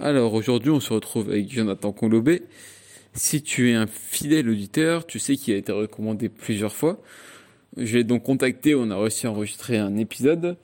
Alors aujourd'hui, on se retrouve avec Jonathan Colobé. Si tu es un fidèle auditeur, tu sais qu'il a été recommandé plusieurs fois. Je l'ai donc contacté, on a réussi à enregistrer un épisode.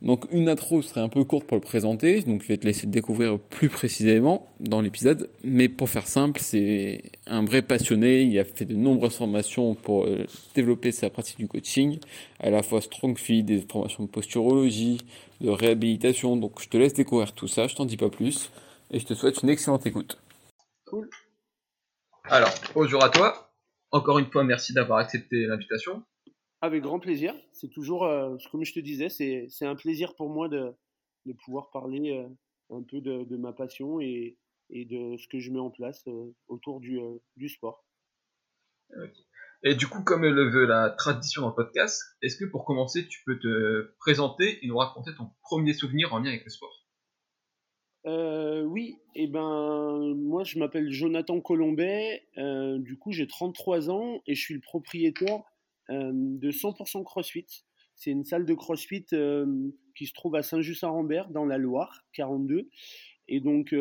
Donc une intro serait un peu courte pour le présenter, donc je vais te laisser découvrir plus précisément dans l'épisode. Mais pour faire simple, c'est un vrai passionné, il a fait de nombreuses formations pour euh, développer sa pratique du coaching, à la fois strong fit, des formations de posturologie, de réhabilitation. Donc je te laisse découvrir tout ça, je t'en dis pas plus, et je te souhaite une excellente écoute. Cool. Alors, bonjour à toi. Encore une fois, merci d'avoir accepté l'invitation. Avec grand plaisir. C'est toujours, euh, comme je te disais, c'est un plaisir pour moi de, de pouvoir parler euh, un peu de, de, ma passion et, et, de ce que je mets en place euh, autour du, du sport. Et du coup, comme le veut la tradition dans le podcast, est-ce que pour commencer, tu peux te présenter et nous raconter ton premier souvenir en lien avec le sport? Euh, oui, et eh ben moi je m'appelle Jonathan Colombet, euh, du coup j'ai 33 ans et je suis le propriétaire euh, de 100% CrossFit. C'est une salle de CrossFit qui se trouve à Saint-Just-Saint-Rambert dans la Loire, 42. Et donc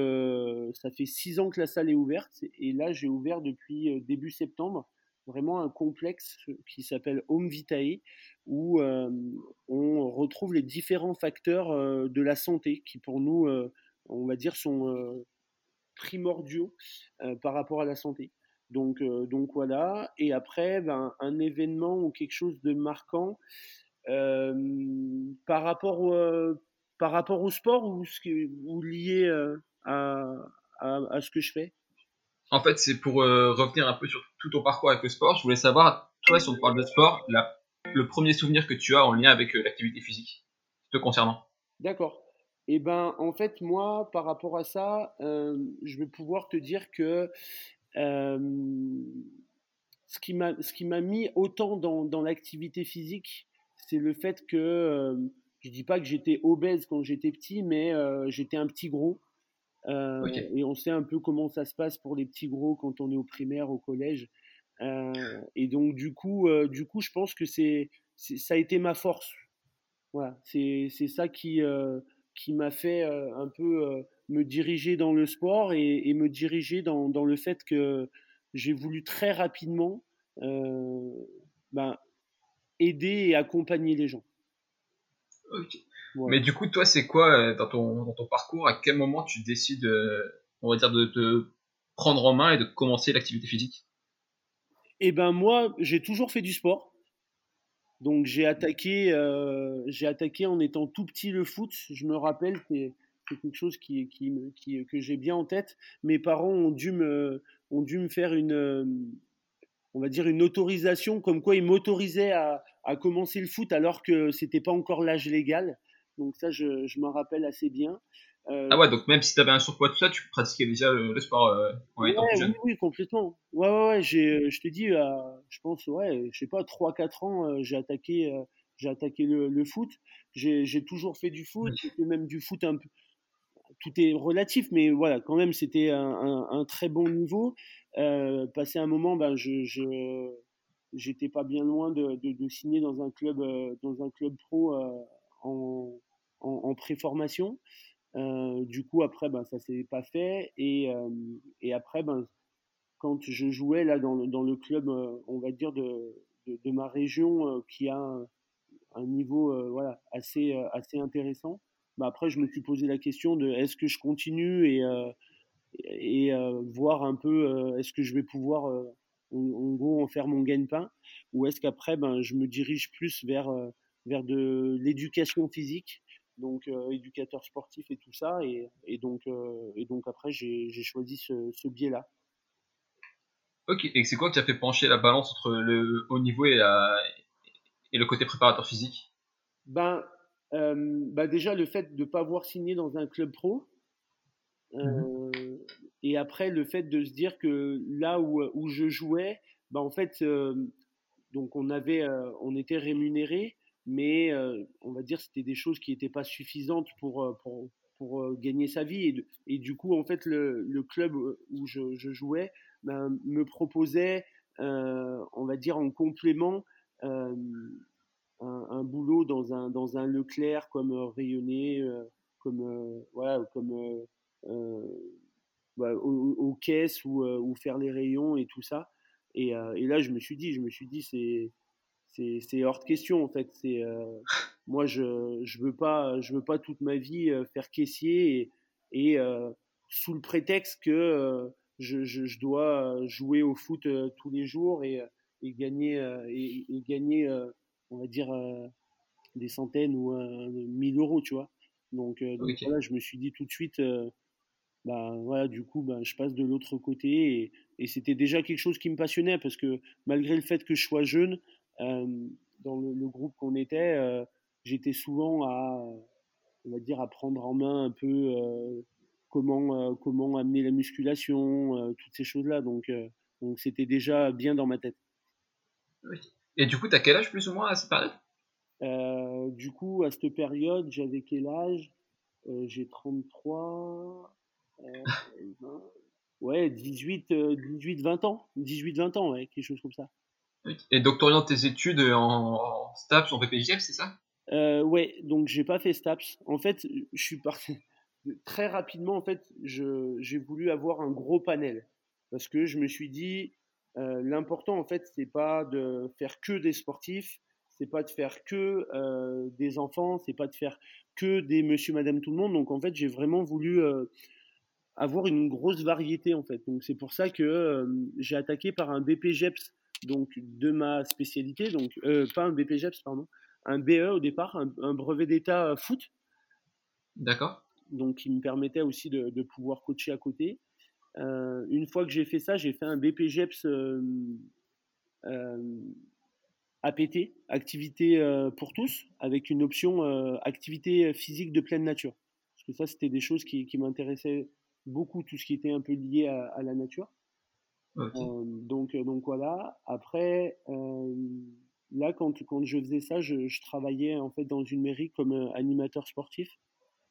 ça fait 6 ans que la salle est ouverte et là j'ai ouvert depuis début septembre vraiment un complexe qui s'appelle Home Vitae, où on retrouve les différents facteurs de la santé qui pour nous on va dire, sont primordiaux par rapport à la santé. Donc, donc voilà. Et après, ben, un événement ou quelque chose de marquant par, rapport au, par rapport au sport ou, ou lié à, à, ce que je fais? En fait, c'est pour revenir un peu sur tout ton parcours avec le sport. Je voulais savoir, toi, si on parle de sport, la, le premier souvenir que tu as en lien avec l'activité physique te concernant. D'accord. Eh ben, en fait, moi, par rapport à ça, euh, je vais pouvoir te dire que euh, ce qui m'a mis autant dans, dans l'activité physique, c'est le fait que euh, je dis pas que j'étais obèse quand j'étais petit, mais j'étais un petit gros. Et on sait un peu comment ça se passe pour les petits gros quand on est au primaire, au collège. et donc du coup, du coup, je pense que c'est ça a été ma force. Voilà, c'est ça qui qui m'a fait un peu me diriger dans le sport et, me diriger dans, dans, le fait que j'ai voulu très rapidement ben, aider et accompagner les gens. Mais du coup, toi, c'est quoi dans ton, dans ton, parcours À quel moment tu décides, on va dire, de te prendre en main et de commencer l'activité physique? Eh ben moi, j'ai toujours fait du sport. Donc j'ai attaqué, euh, j'ai attaqué en étant tout petit le foot. Je me rappelle, c'est quelque chose qui, que j'ai bien en tête. Mes parents ont dû me, ont dû me faire une, on va dire une autorisation, comme quoi ils m'autorisaient à, à, commencer le foot alors que c'était pas encore l'âge légal. Donc ça, je, je m'en rappelle assez bien. Euh, ah ouais, donc même si tu avais un surpoids, tout ça, tu pratiquais déjà le, sport euh, en étant plus jeune. Oui, oui, complètement. Ouais, ouais, ouais j'ai, je te dis, je pense, ouais, je sais pas, 3-4 ans, euh, j'ai attaqué, j'ai attaqué le, le foot. J'ai, j'ai toujours fait du foot, j'ai fait même du foot un peu. Tout est relatif, mais voilà, quand même, c'était un, un, un très bon niveau. Euh, passé un moment, ben, je, je, j'étais pas bien loin de, de, de, signer dans un club, dans un club pro en, en, en pré-formation. Euh, du coup, après, ben, ça s'est pas fait. Et, euh, et après, ben, quand je jouais là dans, dans le club, euh, on va dire, de, de, ma région qui a un, un niveau voilà, assez, assez intéressant, ben, après, je me suis posé la question de est-ce que je continue et, et voir un peu est-ce que je vais pouvoir en, gros en faire mon gagne-pain ou est-ce qu'après ben, je me dirige plus vers, vers de l'éducation physique donc euh, éducateur sportif et tout ça. Et, et donc, euh, et donc après, j'ai choisi ce, ce biais-là. Ok, et c'est quoi qui a fait pencher la balance entre le haut niveau et, la, et le côté préparateur physique? Ben, euh, ben, déjà le fait de ne pas avoir signé dans un club pro. Mhm. et après, le fait de se dire que là où, où je jouais, bah, en fait, donc on, avait, on était rémunéré, mais on va dire c'était des choses qui n'étaient pas suffisantes pour, pour, pour gagner sa vie. Et, et, du coup, en fait, le, le club où je, jouais ben, me proposait, on va dire en complément, un, boulot dans un, dans un Leclerc comme rayonné, comme, voilà, comme bah, aux, caisses ou, ou, faire les rayons et tout ça. Et, et, là, je me suis dit, je me suis dit, c'est c'est hors de question en fait. C'est moi, je je veux pas je veux pas toute ma vie faire caissier et, et sous le prétexte que je, je, je, dois jouer au foot tous les jours et, et gagner et, gagner on va dire des centaines ou mille euros, tu vois. Donc, voilà, je me suis dit tout de suite bah, voilà, du coup, bah, je passe de l'autre côté. Et, et c'était déjà quelque chose qui me passionnait parce que malgré le fait que je sois jeune, euh, dans le, groupe qu'on était, euh, j'étais souvent à, on va dire, à prendre en main un peu euh, comment, comment amener la musculation, toutes ces choses-là. Donc, donc c'était déjà bien dans ma tête. Et du coup, tu as quel âge plus ou moins à cette période? Du coup, à cette période, j'avais quel âge? J'ai 33. ouais, 18, 18, 20 ans. 18, 20 ans, ouais, quelque chose comme ça. Et donc, tes études en, STAPS, en BPJF, c'est ça? Euh, Ouais, donc j'ai pas fait STAPS. En fait, je suis parti très rapidement. En fait, j'ai voulu avoir un gros panel parce que je me suis dit euh, l'important en fait, c'est pas de faire que des sportifs, c'est pas de faire que euh, des enfants, c'est pas de faire que des Monsieur, Madame, tout le monde. Donc en fait, j'ai vraiment voulu euh, avoir une grosse variété en fait. Donc c'est pour ça que j'ai attaqué par un BPJEPS donc de ma spécialité, donc euh, pas un BPGEPS, pardon, un BE au départ, un, brevet d'état foot. D'accord. Donc qui me permettait aussi de, pouvoir coacher à côté. Euh, une fois que j'ai fait ça, j'ai fait un BPGEPS euh, APT, activité pour tous, avec une option activité physique de pleine nature. Parce que ça, c'était des choses qui, m'intéressaient beaucoup, tout ce qui était un peu lié à la nature. Euh, donc, euh, donc voilà. Après, euh, là, quand, quand je faisais ça, je, je, travaillais en fait dans une mairie comme animateur sportif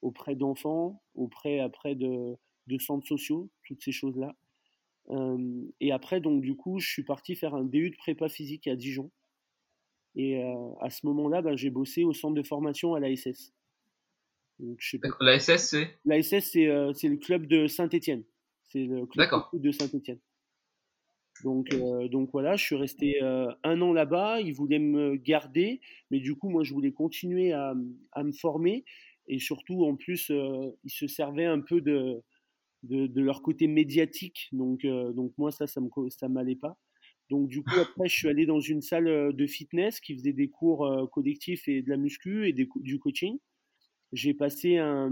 auprès d'enfants, auprès après de, de, centres sociaux, toutes ces choses-là. et après, donc du coup, je suis parti faire un DU de prépa physique à Dijon. Et à ce moment-là, ben, j'ai bossé au centre de formation à l'ASS. L'ASS, c'est? L'ASS, c'est le club de Saint-Étienne. C'est le club de Saint-Étienne. Donc, euh, donc voilà, je suis resté euh, un an là-bas. Ils voulaient me garder, mais du coup, moi, je voulais continuer à, à me former. Et surtout, en plus, euh, ils se servaient un peu de, de, de leur côté médiatique. Donc, donc moi, ça, ça ne m'allait pas. Donc, du coup, après, je suis allé dans une salle de fitness qui faisait des cours collectifs et de la muscu et du coaching. J'ai passé un,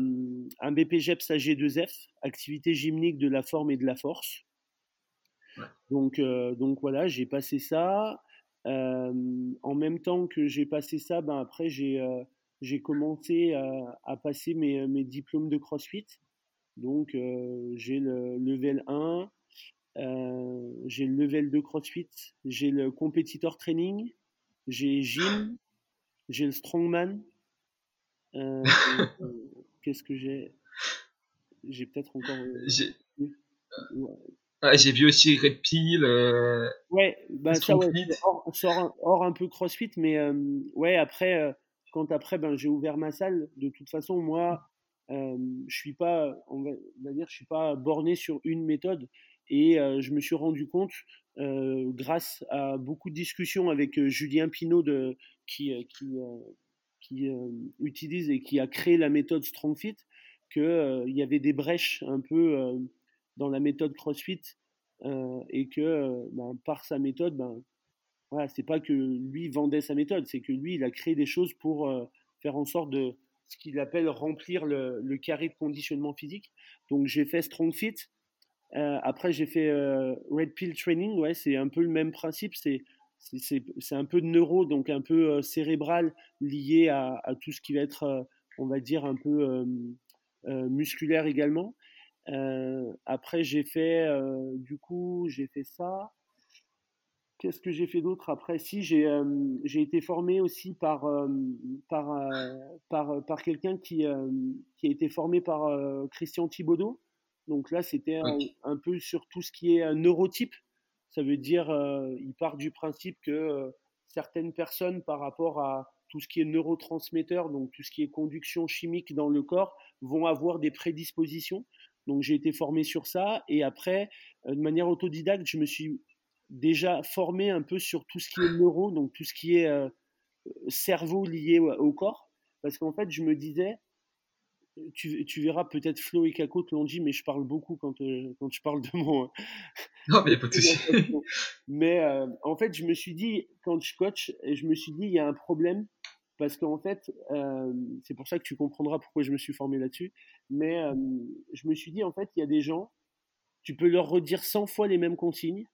un BPGEPS AG2F, activité gymnique de la forme et de la force. Donc, euh, donc voilà, j'ai passé ça. Euh, en même temps que j'ai passé ça, ben après j'ai euh, j'ai commencé à, à passer mes, mes, diplômes de CrossFit. Donc j'ai le level 1, j'ai le level 2 CrossFit, j'ai le competitor training, j'ai gym, j'ai le strongman. Qu'est-ce que j'ai? J'ai peut-être encore. J'ai vu aussi Red Pill. Euh, ouais, bah ça, ouais, hors, hors, un peu CrossFit, mais euh, ouais, après, euh, quand après, ben, j'ai ouvert ma salle, de toute façon, moi, je suis pas, on va, dire, je suis pas borné sur une méthode. Et je me suis rendu compte, grâce à beaucoup de discussions avec Julien Pinault, de, qui, qui, qui utilise et qui a créé la méthode StrongFit, qu'il y avait des brèches un peu dans la méthode CrossFit euh, et que euh, ben, par sa méthode, ben, voilà, c'est pas que lui vendait sa méthode, c'est que lui, il a créé des choses pour euh, faire en sorte de ce qu'il appelle remplir le, carré de conditionnement physique. Donc j'ai fait Strong Fit. Après j'ai fait Red Pill Training. Ouais, c'est un peu le même principe. C'est c'est un peu de neuro, donc un peu cérébral lié à, tout ce qui va être, on va dire, un peu musculaire également. Après, j'ai fait, du coup, j'ai fait ça. Qu'est-ce que j'ai fait d'autre après? Si, j'ai j'ai été formé aussi par, par, par, par quelqu'un qui, qui a été formé par Christian Thibaudot. Donc là, c'était un, peu sur tout ce qui est un neurotype. Ça veut dire, il part du principe que certaines personnes, par rapport à tout ce qui est neurotransmetteur, donc tout ce qui est conduction chimique dans le corps, vont avoir des prédispositions. Donc j'ai été formé sur ça. Et après, de manière autodidacte, je me suis déjà formé un peu sur tout ce qui est neuro, donc tout ce qui est euh, cerveau lié au, corps. Parce qu'en fait, je me disais, tu, tu verras peut-être Flo et Kako te l'ont dit, mais je parle beaucoup quand, euh, quand je parle de mon. non, mais pas de Mais euh, en fait, je me suis dit, quand je coach, je me suis dit, il y a un problème. Parce qu'en fait, c'est pour ça que tu comprendras pourquoi je me suis formé là-dessus. Mais je me suis dit, en fait, il y a des gens, tu peux leur redire 100 fois les mêmes consignes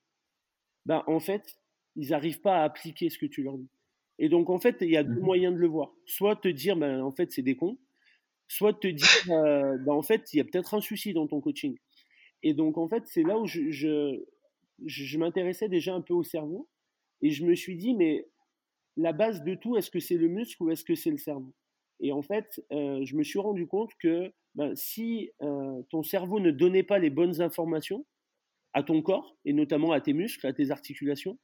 ben, en fait, ils n'arrivent pas à appliquer ce que tu leur dis. Et donc, en fait, il y a deux mmh moyens de le voir. Soit te dire, ben, en fait, c'est des cons. Soit te dire, euh, ben, en fait, il y a peut-être un souci dans ton coaching. Et donc, en fait, c'est là où je, je, je m'intéressais déjà un peu au cerveau. Et je me suis dit, mais la base de tout, est-ce que c'est le muscle ou est-ce que c'est le cerveau? Et en fait, euh, je me suis rendu compte que ben, si euh, ton cerveau ne donnait pas les bonnes informations, à ton corps et notamment à tes muscles, à tes articulations,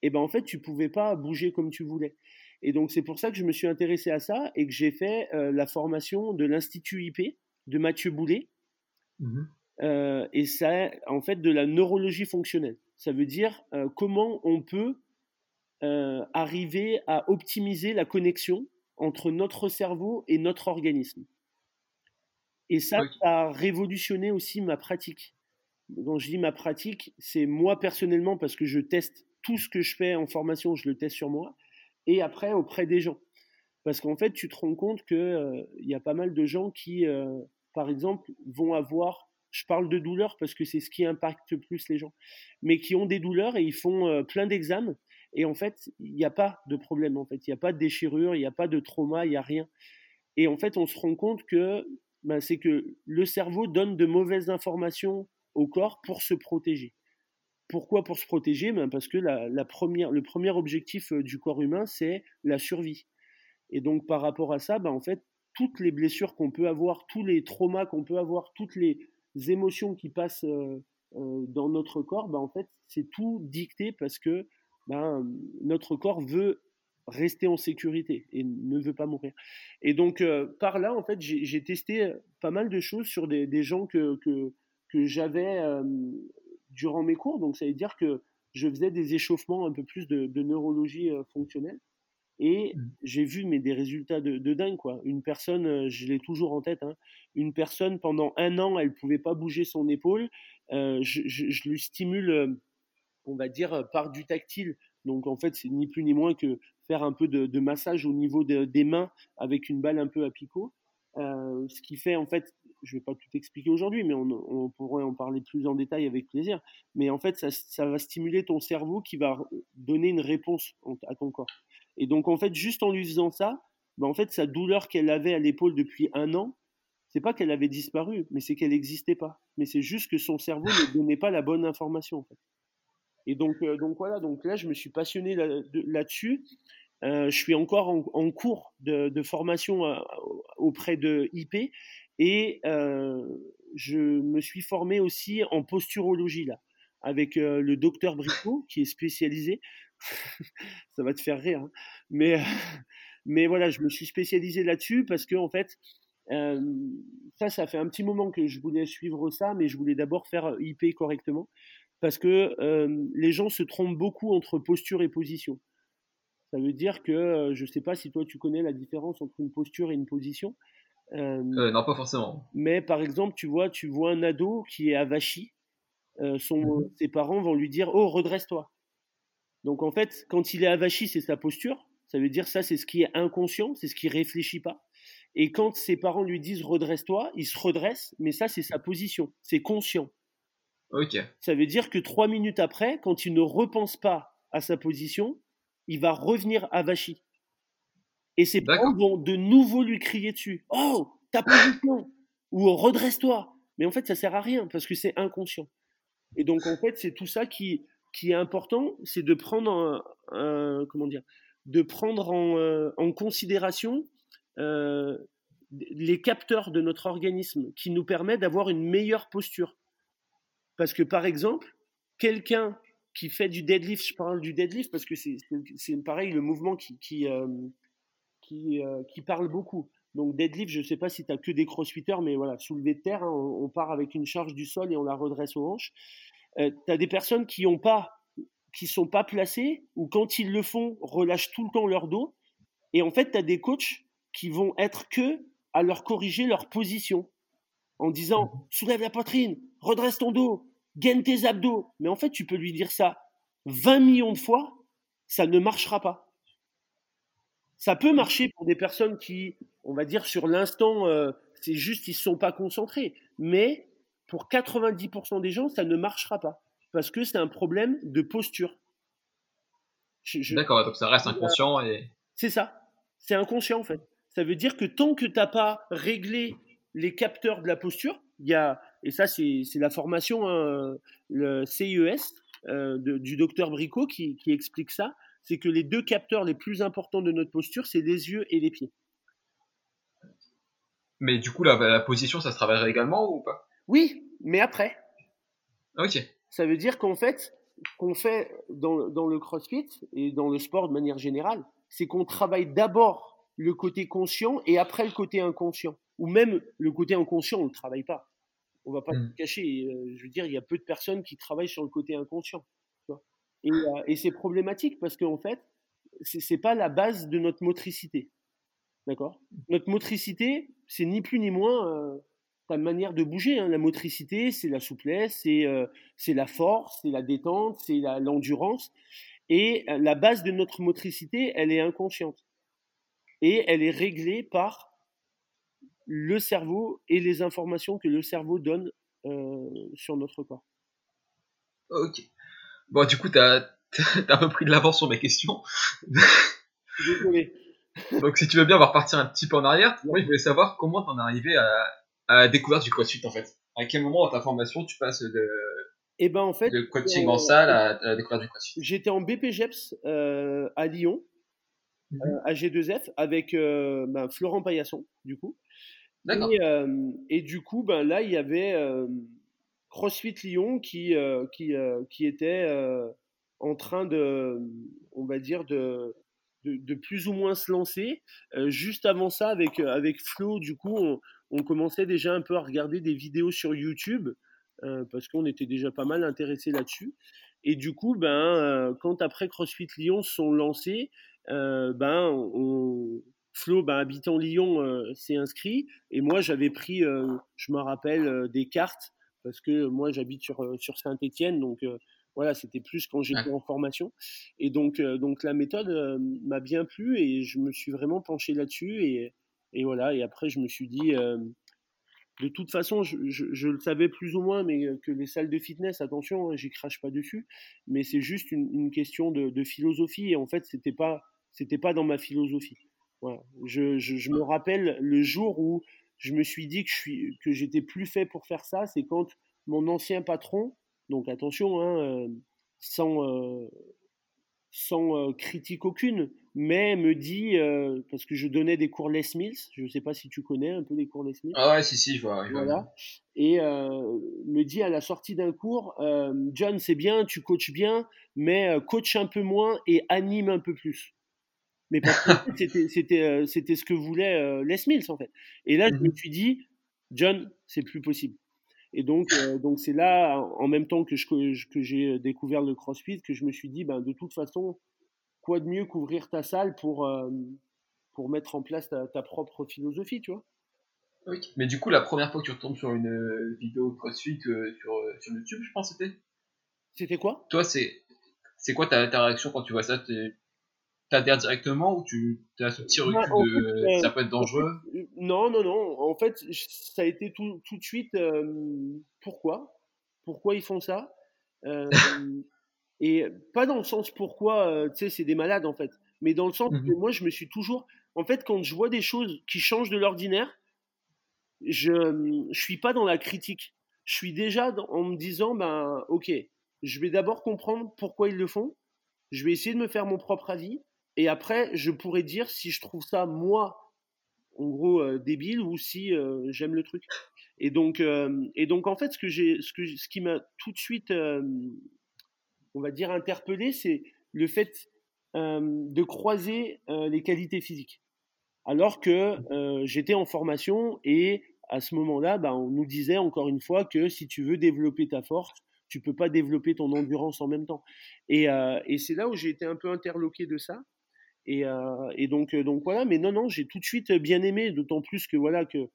et ben en fait tu pouvais pas bouger comme tu voulais. Et donc c'est pour ça que je me suis intéressé à ça et que j'ai fait euh, la formation de l'institut IP de Mathieu Boulet. Mmh euh, et ça, en fait, de la neurologie fonctionnelle. Ça veut dire euh, comment on peut arriver à optimiser la connexion entre notre cerveau et notre organisme. Et ça, ça a révolutionné aussi ma pratique quand je dis ma pratique, c'est moi personnellement parce que je teste tout ce que je fais en formation, je le teste sur moi, et après auprès des gens. Parce qu'en fait, tu te rends compte qu'il euh, y a pas mal de gens qui, euh, par exemple, vont avoir, je parle de douleurs parce que c'est ce qui impacte plus les gens, mais qui ont des douleurs et ils font euh, plein d'examens, et en fait, il n'y a pas de problème, en fait, il n'y a pas de déchirure, il n'y a pas de trauma, il n'y a rien. Et en fait, on se rend compte que ben, c'est que le cerveau donne de mauvaises informations au corps pour se protéger. Pourquoi pour se protéger? Ben Parce que la, première, le premier objectif euh, du corps humain, c'est la survie. Et donc par rapport à ça, ben en fait, toutes les blessures qu'on peut avoir, tous les traumas qu'on peut avoir, toutes les émotions qui passent euh, euh, dans notre corps, ben en fait, c'est tout dicté parce que ben, notre corps veut rester en sécurité et ne veut pas mourir. Et donc par là, en fait, j'ai testé pas mal de choses sur des, des gens que, que, que j'avais durant mes cours. Donc, ça veut dire que je faisais des échauffements un peu plus de, neurologie fonctionnelle. Et mmh. j'ai vu mais des résultats de, dingue quoi. Une personne, je l'ai toujours en tête, hein, une personne pendant un an, elle pouvait pas bouger son épaule. je, lui stimule, on va dire par du tactile. Donc en fait, c'est ni plus ni moins que faire un peu de, massage au niveau des mains avec une balle un peu à picot. ce qui fait en fait je ne vais pas tout expliquer aujourd'hui, mais on, pourrait en parler plus en détail avec plaisir. Mais en fait, ça, va stimuler ton cerveau qui va donner une réponse à ton corps. Et donc, en fait, juste en lui faisant ça, bah, en fait, sa douleur qu'elle avait à l'épaule depuis un an, c'est pas qu'elle avait disparu, mais c'est qu'elle n'existait pas. Mais c'est juste que son cerveau ne donnait pas la bonne information. Et donc, euh, donc voilà, donc là, je me suis passionné là-dessus. Euh, je suis encore en, cours de, formation euh, auprès de IP et je me suis formé aussi en posturologie, là, avec le docteur Bricot, qui est spécialisé. ça va te faire rire. Hein. Mais, mais voilà, je me suis spécialisé là-dessus parce que, en fait, ça, ça fait un petit moment que je voulais suivre ça, mais je voulais d'abord faire IP correctement. Parce que les gens se trompent beaucoup entre posture et position. Ça veut dire que, je ne sais pas si toi tu connais la différence entre une posture et une position, euh, euh, non, pas forcément. Mais par exemple, tu vois, tu vois un ado qui est avachi, euh, son, mhm. ses parents vont lui dire Oh, redresse-toi. Donc en fait, quand il est avachi, c'est sa posture. Ça veut dire ça, c'est ce qui est inconscient, c'est ce qui réfléchit pas. Et quand ses parents lui disent redresse-toi, il se redresse, mais ça, c'est sa position, c'est conscient. Ça veut dire que trois minutes après, quand il ne repense pas à sa position, il va revenir avachi. Et ses parents vont de nouveau lui crier dessus. Oh, ta position Ou redresse-toi Mais en fait, ça sert à rien parce que c'est inconscient. Et donc, en fait, c'est tout ça qui, qui est important, c'est de prendre un, comment dire, de prendre en, euh, en considération euh, les capteurs de notre organisme qui nous permettent d'avoir une meilleure posture. Parce que par exemple, quelqu'un qui fait du deadlift, je parle du deadlift parce que c'est pareil le mouvement qui, qui, euh, qui, qui, parle beaucoup. Donc deadlift, je ne sais pas si tu as que des crossfitters, mais voilà, soulevé de terre, hein, on, part avec une charge du sol et on la redresse aux hanches. tu as des personnes qui ont pas qui sont pas placés ou quand ils le font, relâchent tout le temps leur dos. Et en fait, tu as des coachs qui vont être que à leur corriger leur position en disant mhm. soulève la poitrine, redresse ton dos, gaine tes abdos. Mais en fait, tu peux lui dire ça 20 millions de fois, ça ne marchera pas. Ça peut marcher pour des personnes qui, on va dire, sur l'instant, euh, c'est juste qu'ils ne sont pas concentrés. Mais pour 90% des gens, ça ne marchera pas parce que c'est un problème de posture. D'accord, donc ça reste inconscient et. C'est ça, c'est inconscient en fait. Ça veut dire que tant que tu n'as pas réglé les capteurs de la posture, il y a, et ça c'est la formation, hein, le CIES euh, du docteur Bricot qui, explique ça, c'est que les deux capteurs les plus importants de notre posture, c'est les yeux et les pieds. Mais du coup, la, la position, ça se travaillerait également ou pas? Oui, mais après. Ok. Ça veut dire qu'en fait, qu'on fait dans, dans, le CrossFit et dans le sport de manière générale, c'est qu'on travaille d'abord le côté conscient et après le côté inconscient. Ou même le côté inconscient, on ne le travaille pas. On va pas mmh. cacher. Euh, je veux dire, il y a peu de personnes qui travaillent sur le côté inconscient. Et, euh, et c'est problématique parce qu'en fait, c'est pas la base de notre motricité. D'accord? Notre motricité, c'est ni plus ni moins euh, ta manière de bouger. Hein. La motricité, c'est la souplesse, c'est euh, la force, c'est la détente, c'est l'endurance. et euh, la base de notre motricité, elle est inconsciente. Et elle est réglée par le cerveau et les informations que le cerveau donne euh, sur notre corps. Ok. Bon, du coup, tu as, un peu pris de l'avance sur mes questions. Désolé. Donc, si tu veux bien, on va repartir un petit peu en arrière. Moi, je voulais savoir comment tu en es arrivé à, à la découverte du CrossFit en fait À quel moment dans ta formation tu passes de, eh ben, en fait, de coaching en salle à, la découverte du CrossFit? J'étais en BPGEPS euh, à Lyon, mhm. euh, à G2F, avec euh, ben, Florent Paillasson, du coup. D'accord. Et, du coup, ben, là, il y avait CrossFit Lyon qui, qui, qui était en train de, on va dire, de, de, plus ou moins se lancer. juste avant ça, avec, avec Flo, du coup, on, on commençait déjà un peu à regarder des vidéos sur YouTube euh, parce qu'on était déjà pas mal intéressé là-dessus. Et du coup, ben, euh, quand après CrossFit Lyon sont lancés, euh, ben, on, Flo, ben, habitant Lyon, s'est inscrit. Et moi, j'avais pris, je me rappelle, des cartes parce que moi, j'habite sur, sur Saint-Étienne. Donc, voilà, c'était plus quand j'étais en formation. Et donc, donc la méthode m'a bien plu et je me suis vraiment penché là-dessus. Et, et voilà, et après, je me suis dit, euh, de toute façon, je, le savais plus ou moins, mais que les salles de fitness, attention, hein, j'y crache pas dessus, mais c'est juste une, question de, philosophie, et en fait, c'était pas, c'était pas dans ma philosophie. Voilà. Je, je, me rappelle le jour où je me suis dit que je suis, que j'étais plus fait pour faire ça, c'est quand mon ancien patron, donc attention, hein, euh, sans, euh, sans critique aucune, mais me dit, euh, parce que je donnais des cours Les Mills, je ne sais pas si tu connais un peu les cours Les Mills. Ah ouais, si, si, je vois. voilà. Et euh, me dit à la sortie d'un cours, euh, John, c'est bien, tu coaches bien, mais coach un peu moins et anime un peu plus. Mais parce que c'était, c'était, c'était ce que voulait Les Mills, en fait. Et là, je me mhm. suis dit, John, c'est plus possible. Et donc, donc c'est là, en même temps que, je, que j'ai découvert le CrossFit, que je me suis dit, ben, de toute façon, quoi de mieux qu'ouvrir ta salle pour, euh, pour mettre en place ta, propre philosophie, tu vois? Oui, mais du coup, la première fois que tu retombes sur une euh, vidéo CrossFit euh, sur, sur YouTube, je pense c'était? C'était quoi? Toi, c'est c'est quoi ta, ta, réaction quand tu vois ça? T'adhères directement ou tu as ce petit recul de ça peut être dangereux? Non, non, non. En fait, ça a été tout, tout de suite pourquoi? Pourquoi ils font ça? Et pas dans le sens pourquoi, euh, tu sais, c'est des malades en fait, mais dans le sens mmh que moi, je me suis toujours. En fait, quand je vois des choses qui changent de l'ordinaire, je ne suis pas dans la critique. Je suis déjà en me disant, ben, ok, je vais d'abord comprendre pourquoi ils le font. Je vais essayer de me faire mon propre avis. Et après, je pourrais dire si je trouve ça, moi, en gros, euh, débile ou si euh, j'aime le truc. Et donc, euh, et donc, en fait, ce, que ce, que, ce qui m'a tout de suite, on va dire, interpellé, c'est le fait de croiser les qualités physiques. Alors que j'étais en formation et à ce moment-là, bah, on nous disait encore une fois que si tu veux développer ta force, tu peux pas développer ton endurance en même temps. Et c'est là où j'ai été un peu interloqué de ça. Et, et donc, donc voilà, mais non, non, j'ai tout de suite bien aimé, d'autant plus que voilà que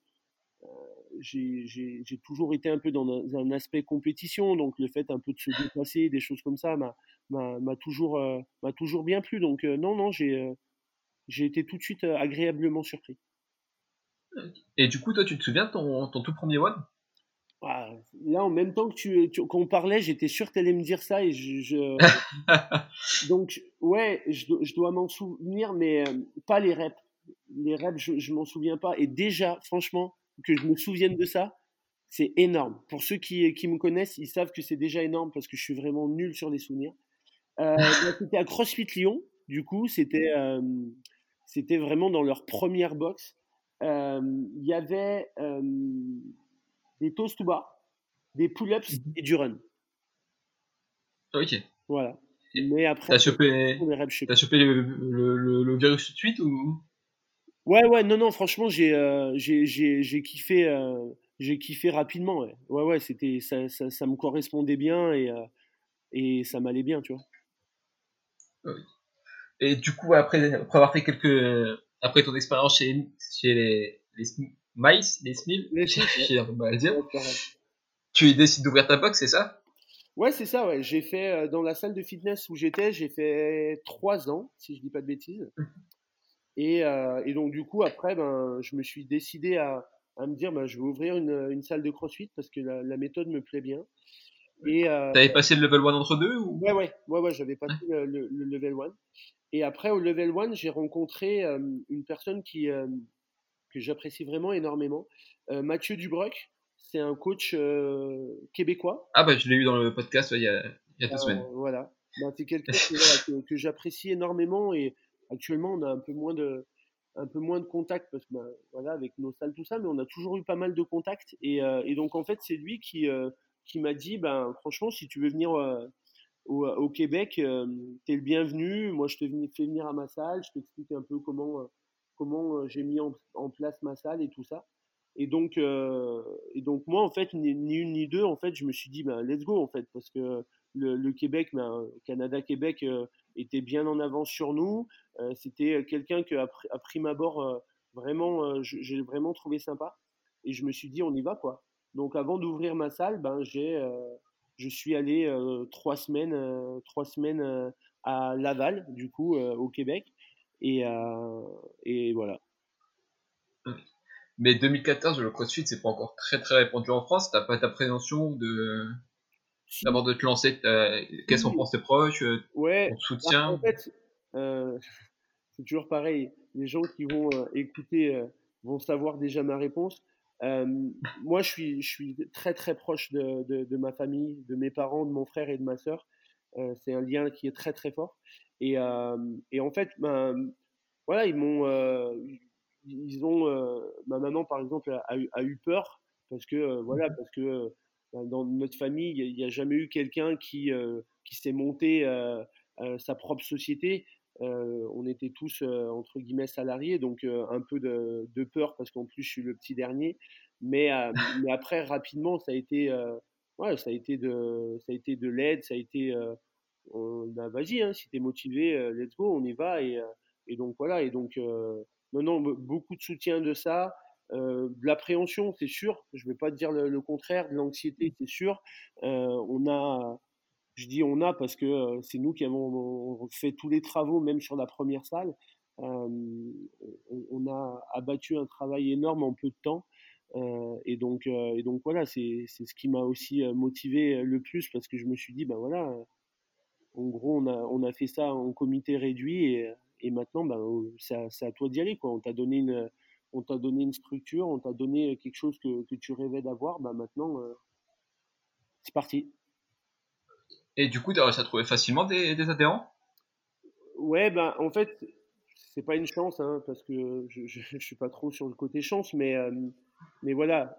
j'ai toujours été un peu dans un, aspect compétition, donc le fait un peu de se dépasser, des choses comme ça, m'a toujours, bien plu. Donc non, non, j'ai été tout de suite agréablement surpris. Et du coup, toi, tu te souviens de ton, ton tout premier one? Là, en même temps que tu, qu'on parlait, j'étais sûr que tu allais me dire ça. Et je, Donc, ouais, je, je dois m'en souvenir, mais euh, pas les reps. Les reps, je, je m'en souviens pas. Et déjà, franchement, que je me souvienne de ça, c'est énorme. Pour ceux qui, qui, me connaissent, ils savent que c'est déjà énorme parce que je suis vraiment nul sur les souvenirs. Euh, c'était à CrossFit Lyon. Du coup, c'était euh, c'était vraiment dans leur première box il y avait des toast to bar, des pull-ups mhm. et du run. Ok. Voilà. Mais après, t'as chopé, as chopé le, le, le, virus tout de suite ou? Ouais, ouais, non, non, franchement, j'ai euh, j'ai kiffé, euh, j'ai kiffé rapidement. Ouais, ouais, ouais c'était, ça, ça, ça, me correspondait bien et, euh, et ça m'allait bien, tu vois. Oui. Et du coup, après, après avoir fait quelques, après ton expérience chez, chez les, les Mice, les Smil, tu décides d'ouvrir ta box, c'est ça? Ouais, c'est ça, ouais. J'ai fait, euh, dans la salle de fitness où j'étais, j'ai fait trois ans, si je dis pas de bêtises. Et, euh, et, donc, du coup, après, ben, je me suis décidé à, à me dire, ben, je vais ouvrir une, une, salle de crossfit parce que la, la méthode me plaît bien. Et, euh, T'avais passé le level 1 entre deux ou... Ouais, ouais, ouais, ouais j'avais passé le, le, le, level 1. Et après, au level 1, j'ai rencontré euh, une personne qui, euh, que j'apprécie vraiment énormément, euh, Mathieu Dubroc. C'est un coach québécois. Ah, bah, je l'ai eu dans le podcast il y a, il y a deux semaines. Voilà. Bah, c'est quelqu'un que, que, j'apprécie énormément et actuellement, on a un peu moins de, un peu moins de contacts parce que bah, voilà avec nos salles tout ça mais on a toujours eu pas mal de contacts et, et donc en fait c'est lui qui qui m'a dit ben franchement si tu veux venir au, Québec, euh, tu es le bienvenu. Moi, je te fais venir à ma salle, je t'explique un peu comment, euh, comment euh, j'ai mis en, place ma salle et tout ça. Et donc, et donc moi, en fait, ni, une ni deux, en fait, je me suis dit, ben, let's go, en fait, parce que le, Québec, ben, Canada-Québec était bien en avance sur nous. C'était quelqu'un que, à, prime abord, vraiment, j'ai vraiment trouvé sympa. Et je me suis dit, on y va, quoi. Donc, avant d'ouvrir ma salle, ben, j'ai je suis allé euh, trois semaines, euh, trois semaines euh, à Laval, du coup, au Québec. Et, et voilà. Mais 2014, le CrossFit, c'est pas encore très très répandu en France. T'as pas ta prévention de d'abord de te lancer. Qu'est-ce qu'on pense tes proches, ouais. ton soutien. En fait, c'est toujours pareil. Les gens qui vont écouter vont savoir déjà ma réponse. Euh, moi, je suis, je suis très très proche de, de, ma famille, de mes parents, de mon frère et de ma sœur. Euh, c'est un lien qui est très très fort. Et, et en fait, ben, voilà, ils m'ont, ils ont, ma maman par exemple a, a, eu peur parce que voilà, parce que ben, dans notre famille, il n'y a, jamais eu quelqu'un qui, qui s'est monté sa propre société. On était tous entre guillemets salariés, donc un peu de, peur parce qu'en plus je suis le petit dernier. Mais, mais après rapidement ça a été ouais, ça a été de ça a été de l'aide, ça a été bah, vas-y hein, si t'es motivé, let's go, on y va et, et donc voilà et donc non non beaucoup de soutien de ça. de l'appréhension, c'est sûr. Je ne vais pas te dire le, le contraire. De l'anxiété, c'est sûr. on a, je dis on a parce que euh, c'est nous qui avons fait tous les travaux, même sur la première salle. Euh, on a abattu un travail énorme en peu de temps. Euh, et, donc, et donc voilà, c'est ce qui m'a aussi motivé le plus parce que je me suis dit, ben voilà, en gros, on a, on a fait ça en comité réduit et, et maintenant, ben, c'est à, à, toi d'y aller. Quoi. On t'a donné une, on t'a donné une structure, on t'a donné quelque chose que, que tu rêvais d'avoir, bah maintenant, c'est parti. Et du coup, tu as réussi à trouver facilement des, des adhérents? Ouais, ben en fait, c'est pas une chance, hein, parce que je, ne suis pas trop sur le côté chance, mais, mais voilà,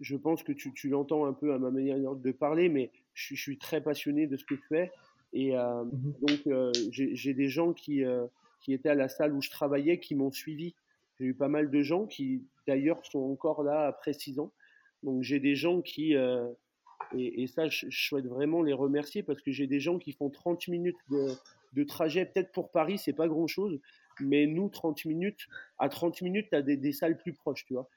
je pense que tu, tu l'entends un peu à ma manière de parler, mais je, je, suis très passionné de ce que tu fais. Et euh, mmh donc, euh, j'ai des gens qui, euh, qui étaient à la salle où je travaillais qui m'ont suivi. J'ai eu pas mal de gens qui, d'ailleurs, sont encore là après six ans. Donc, j'ai des gens qui, et, et, ça, je, souhaite vraiment les remercier parce que j'ai des gens qui font 30 minutes de, de trajet. Peut-être pour Paris, c'est pas grand-chose, mais nous, 30 minutes, à 30 minutes, tu as des, des, salles plus proches, tu vois.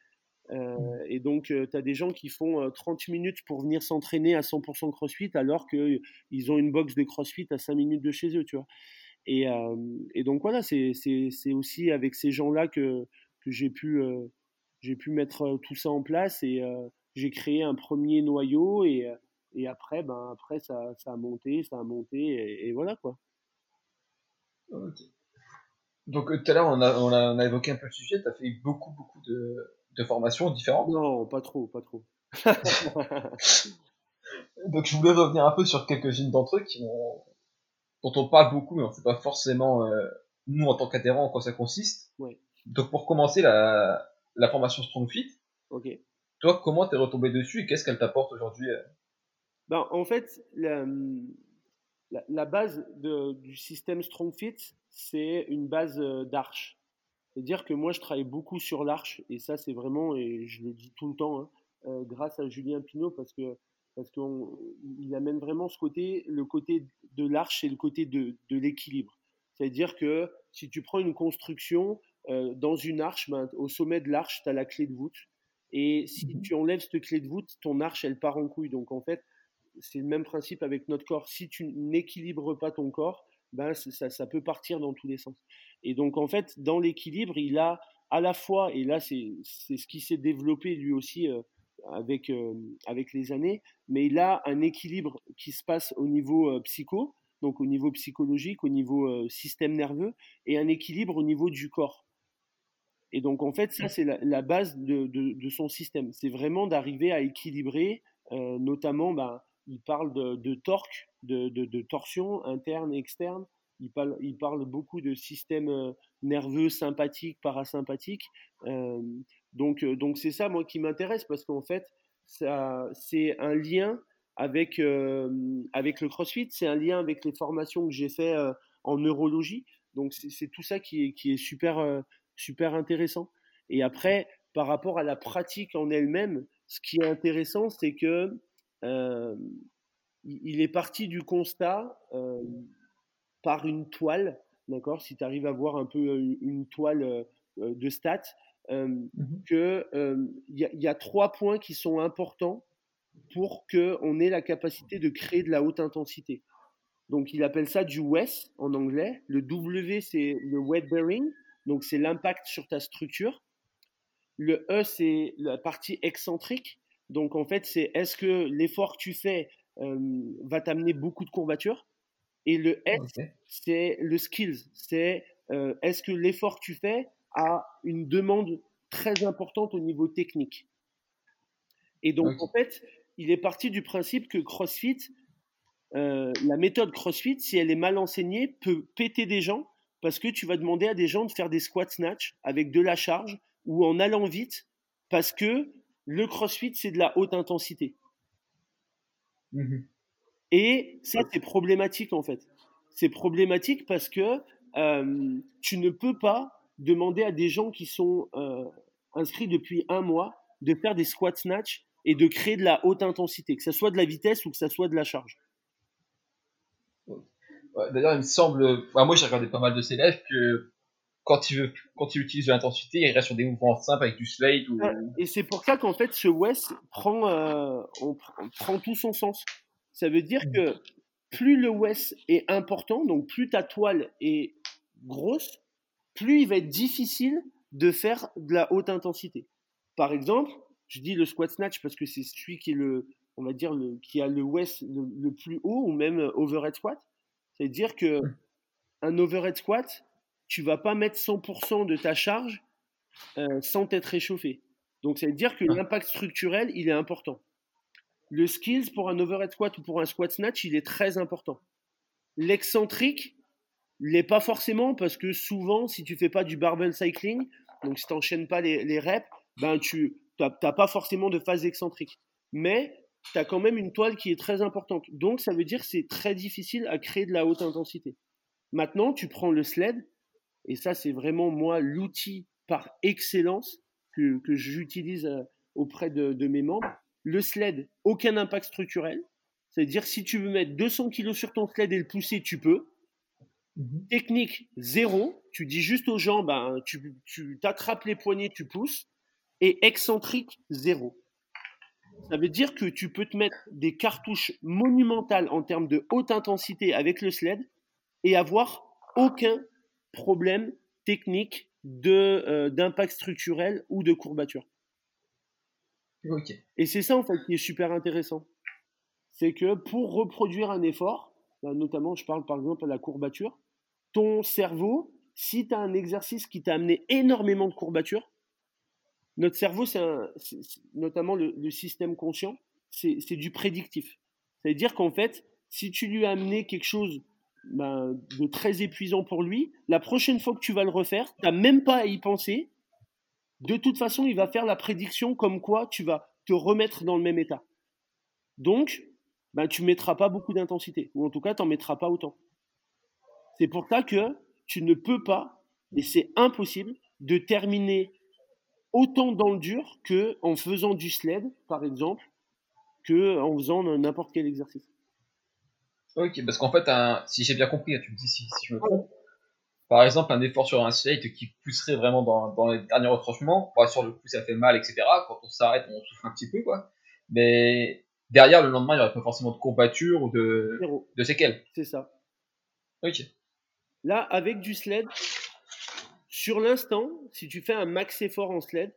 Euh, mmh. et donc, euh, tu as des gens qui font 30 euh, minutes pour venir s'entraîner à 100% CrossFit alors qu'ils ont une box de CrossFit à 5 minutes de chez eux, tu vois. Et, et donc, voilà, c'est aussi avec ces gens-là que, que j'ai pu, j'ai pu mettre tout ça en place et j'ai créé un premier noyau et, et après, ben, après ça, ça, a monté, ça a monté et, voilà quoi. Donc tout à l'heure, on a, on, a, on a, évoqué un peu le sujet, tu as fait beaucoup, beaucoup de, de formations différentes Non, pas trop, pas trop. Donc je voulais revenir un peu sur quelques-unes d'entre eux qui dont on parle beaucoup, mais on ne sait pas forcément, euh, nous en tant qu'adhérents, en quoi ça consiste. Donc pour commencer, la, la formation StrongFit, ok toi, comment t'es retombé dessus et qu'est-ce qu'elle t'apporte aujourd'hui euh? Ben, En fait, la, la, base de, du système StrongFit, c'est une base euh, d'arche. C'est-à-dire que moi, je travaille beaucoup sur l'arche, et ça, c'est vraiment, et je le dis tout le temps, hein, euh, grâce à Julien Pinault, parce que parce qu'il amène vraiment ce côté, le côté de l'arche et le côté de, de l'équilibre. C'est-à-dire que si tu prends une construction euh, dans une arche, ben, au sommet de l'arche, tu as la clé de voûte. Et si mmh tu enlèves cette clé de voûte, ton arche, elle part en couille. Donc en fait, c'est le même principe avec notre corps. Si tu n'équilibres pas ton corps, ben, ça, ça, peut partir dans tous les sens. Et donc, en fait, dans l'équilibre, il a à la fois, et là, c'est ce qui s'est développé lui aussi euh, avec, euh, avec les années, mais il a un équilibre qui se passe au niveau euh, psycho, donc au niveau psychologique, au niveau système nerveux, et un équilibre au niveau du corps. Et donc, en fait, ça, c'est la, la, base de, de, de son système. C'est vraiment d'arriver à équilibrer, notamment, ben, il parle de, de torque, de, de, torsion interne et externe. Il parle, il parle beaucoup de système euh, nerveux sympathique, parasympathique. Euh, donc, euh, donc c'est ça, moi, qui m'intéresse parce qu'en fait, ça, c'est un lien avec, avec le CrossFit, c'est un lien avec les formations que j'ai fait en neurologie. Donc, c'est, tout ça qui est, qui est super, super intéressant. Et après, par rapport à la pratique en elle-même, ce qui est intéressant, c'est que euh, il est parti du constat euh, par une toile, d'accord Si tu arrives à voir un peu euh, une, toile de stats, mmh qu'il y, y, a trois points qui sont importants pour qu'on ait la capacité de créer de la haute intensité. Donc, il appelle ça du WES en anglais. Le W, c'est le weight bearing, donc c'est l'impact sur ta structure. Le E, c'est la partie excentrique, donc en fait, c'est est-ce que l'effort que tu fais euh, va t'amener beaucoup de courbatures? Et le S, c'est le skills. C'est euh, est-ce que l'effort que tu fais a une demande très importante au niveau technique? Et donc en fait, il est parti du principe que CrossFit, euh, la méthode CrossFit, si elle est mal enseignée, peut péter des gens parce que tu vas demander à des gens de faire des squat snatch avec de la charge ou en allant vite parce que le crossfit, c'est de la haute intensité. Mhm. Et ça, c'est problématique en fait. C'est problématique parce que euh, tu ne peux pas demander à des gens qui sont euh, inscrits depuis un mois de faire des squat snatch et de créer de la haute intensité, que ce soit de la vitesse ou que ce soit de la charge. D'ailleurs, il me semble, moi j'ai regardé pas mal de ces que quand il, veut, quand il utilise de l'intensité, il reste sur des mouvements simples avec du slate. Et c'est pour ça qu'en fait, ce West prend, euh, on, prend tout son sens. Ça veut dire que plus le West est important, donc plus ta toile est grosse, plus il va être difficile de faire de la haute intensité. Par exemple, je dis le squat snatch parce que c'est celui qui est le, on va dire, le, qui a le West le, plus haut ou même overhead squat. C'est-à-dire que un overhead squat, tu vas pas mettre 100% de ta charge sans être réchauffé. Donc, ça veut dire que ah. l'impact structurel, il est important. Le skills pour un overhead squat ou pour un squat snatch, il est très important. L'excentrique, l'est pas forcément parce que souvent, si tu fais pas du barbell cycling, donc si tu n'enchaînes pas les, les, reps, ben tu n'as pas forcément de phase excentrique. Mais tu as quand même une toile qui est très importante. Donc ça veut dire que c'est très difficile à créer de la haute intensité. Maintenant, tu prends le sled, et ça c'est vraiment moi l'outil par excellence que, que j'utilise euh, auprès de, de mes membres. Le sled, aucun impact structurel. C'est-à-dire si tu veux mettre 200 kg sur ton sled et le pousser, tu peux. Mhm. Technique zéro, tu dis juste aux gens, ben, tu, tu t'attrapes les poignets, tu pousses. Et excentrique zéro. Ça veut dire que tu peux te mettre des cartouches monumentales en termes de haute intensité avec le sled et avoir aucun problème technique de, euh, d'impact structurel ou de courbature. Et c'est ça en fait qui est super intéressant. C'est que pour reproduire un effort, notamment je parle par exemple de la courbature, ton cerveau, si tu as un exercice qui t'a amené énormément de courbatures, notre cerveau, c'est notamment le, système conscient, c'est du prédictif. C'est-à-dire qu'en fait, si tu lui as amené quelque chose ben, de très épuisant pour lui, la prochaine fois que tu vas le refaire, tu n'as même pas à y penser. De toute façon, il va faire la prédiction comme quoi tu vas te remettre dans le même état. Donc, ben, tu ne mettras pas beaucoup d'intensité, ou en tout cas, tu n'en mettras pas autant. C'est pour ça que tu ne peux pas, et c'est impossible, de terminer autant dans le dur que en faisant du sled, par exemple, que en faisant n'importe quel exercice. Ok, parce qu'en fait, si j'ai bien compris, tu me dis si, je me trompe. Par exemple, un effort sur un sled qui pousserait vraiment dans, les derniers retranchements, sur le coup ça fait mal, etc. Quand on s'arrête, on souffre un petit peu, quoi. Mais derrière, le lendemain, il n'y aurait pas forcément de courbature ou de, de séquelles. C'est ça. Ok. Là, avec du sled, sur l'instant, si tu fais un max effort en sled,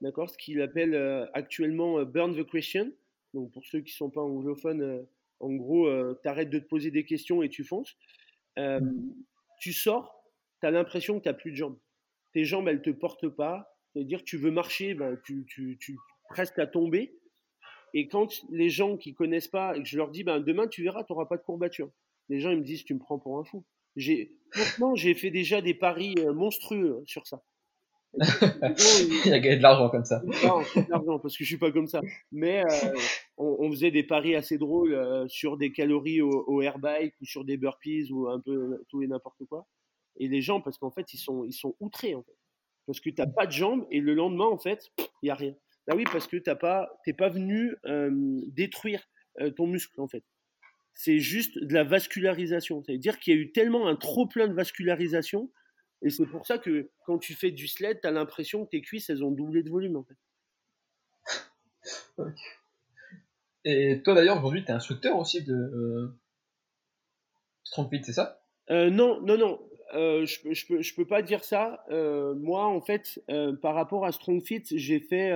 d'accord, ce qu'il appelle euh, actuellement euh, burn the question, donc pour ceux qui ne sont pas anglophones, euh, en gros, tu arrêtes de te poser des questions et tu fonces, tu sors, tu as l'impression que tu n'as plus de jambes. Tes jambes, elles ne te portent pas, c'est-à-dire tu veux marcher, ben, tu, tu, tu presque à tomber. Et quand les gens qui connaissent pas, et que je leur dis, ben, demain tu verras, tu n'auras pas de courbature. Les gens, ils me disent, tu me prends pour un fou. J'ai, franchement, j'ai fait déjà des paris euh, monstrueux hein, sur ça. il a gagné de l'argent comme ça. Non, de l'argent parce que je suis pas comme ça. Mais euh, on, faisait des paris assez drôles euh, sur des calories au, au airbike ou sur des burpees ou un peu tout et n'importe quoi. Et les gens, parce qu'en fait, ils sont, ils sont outrés en fait. Parce que t'as pas de jambes et le lendemain, en fait, il y a rien. Bah oui, parce que t'as pas, t'es pas venu détruire ton muscle en fait c'est juste de la vascularisation. C'est-à-dire qu'il y a eu tellement un trop plein de vascularisation, et c'est pour ça que quand tu fais du sled, tu as l'impression que tes cuisses, elles ont doublé de volume en fait. Et toi d'ailleurs, aujourd'hui, tu es instructeur aussi de euh, StrongFit, c'est ça? Euh, Non, non, non. Euh, je, je, peux, je peux pas dire ça. moi, en fait, par rapport à StrongFit, j'ai fait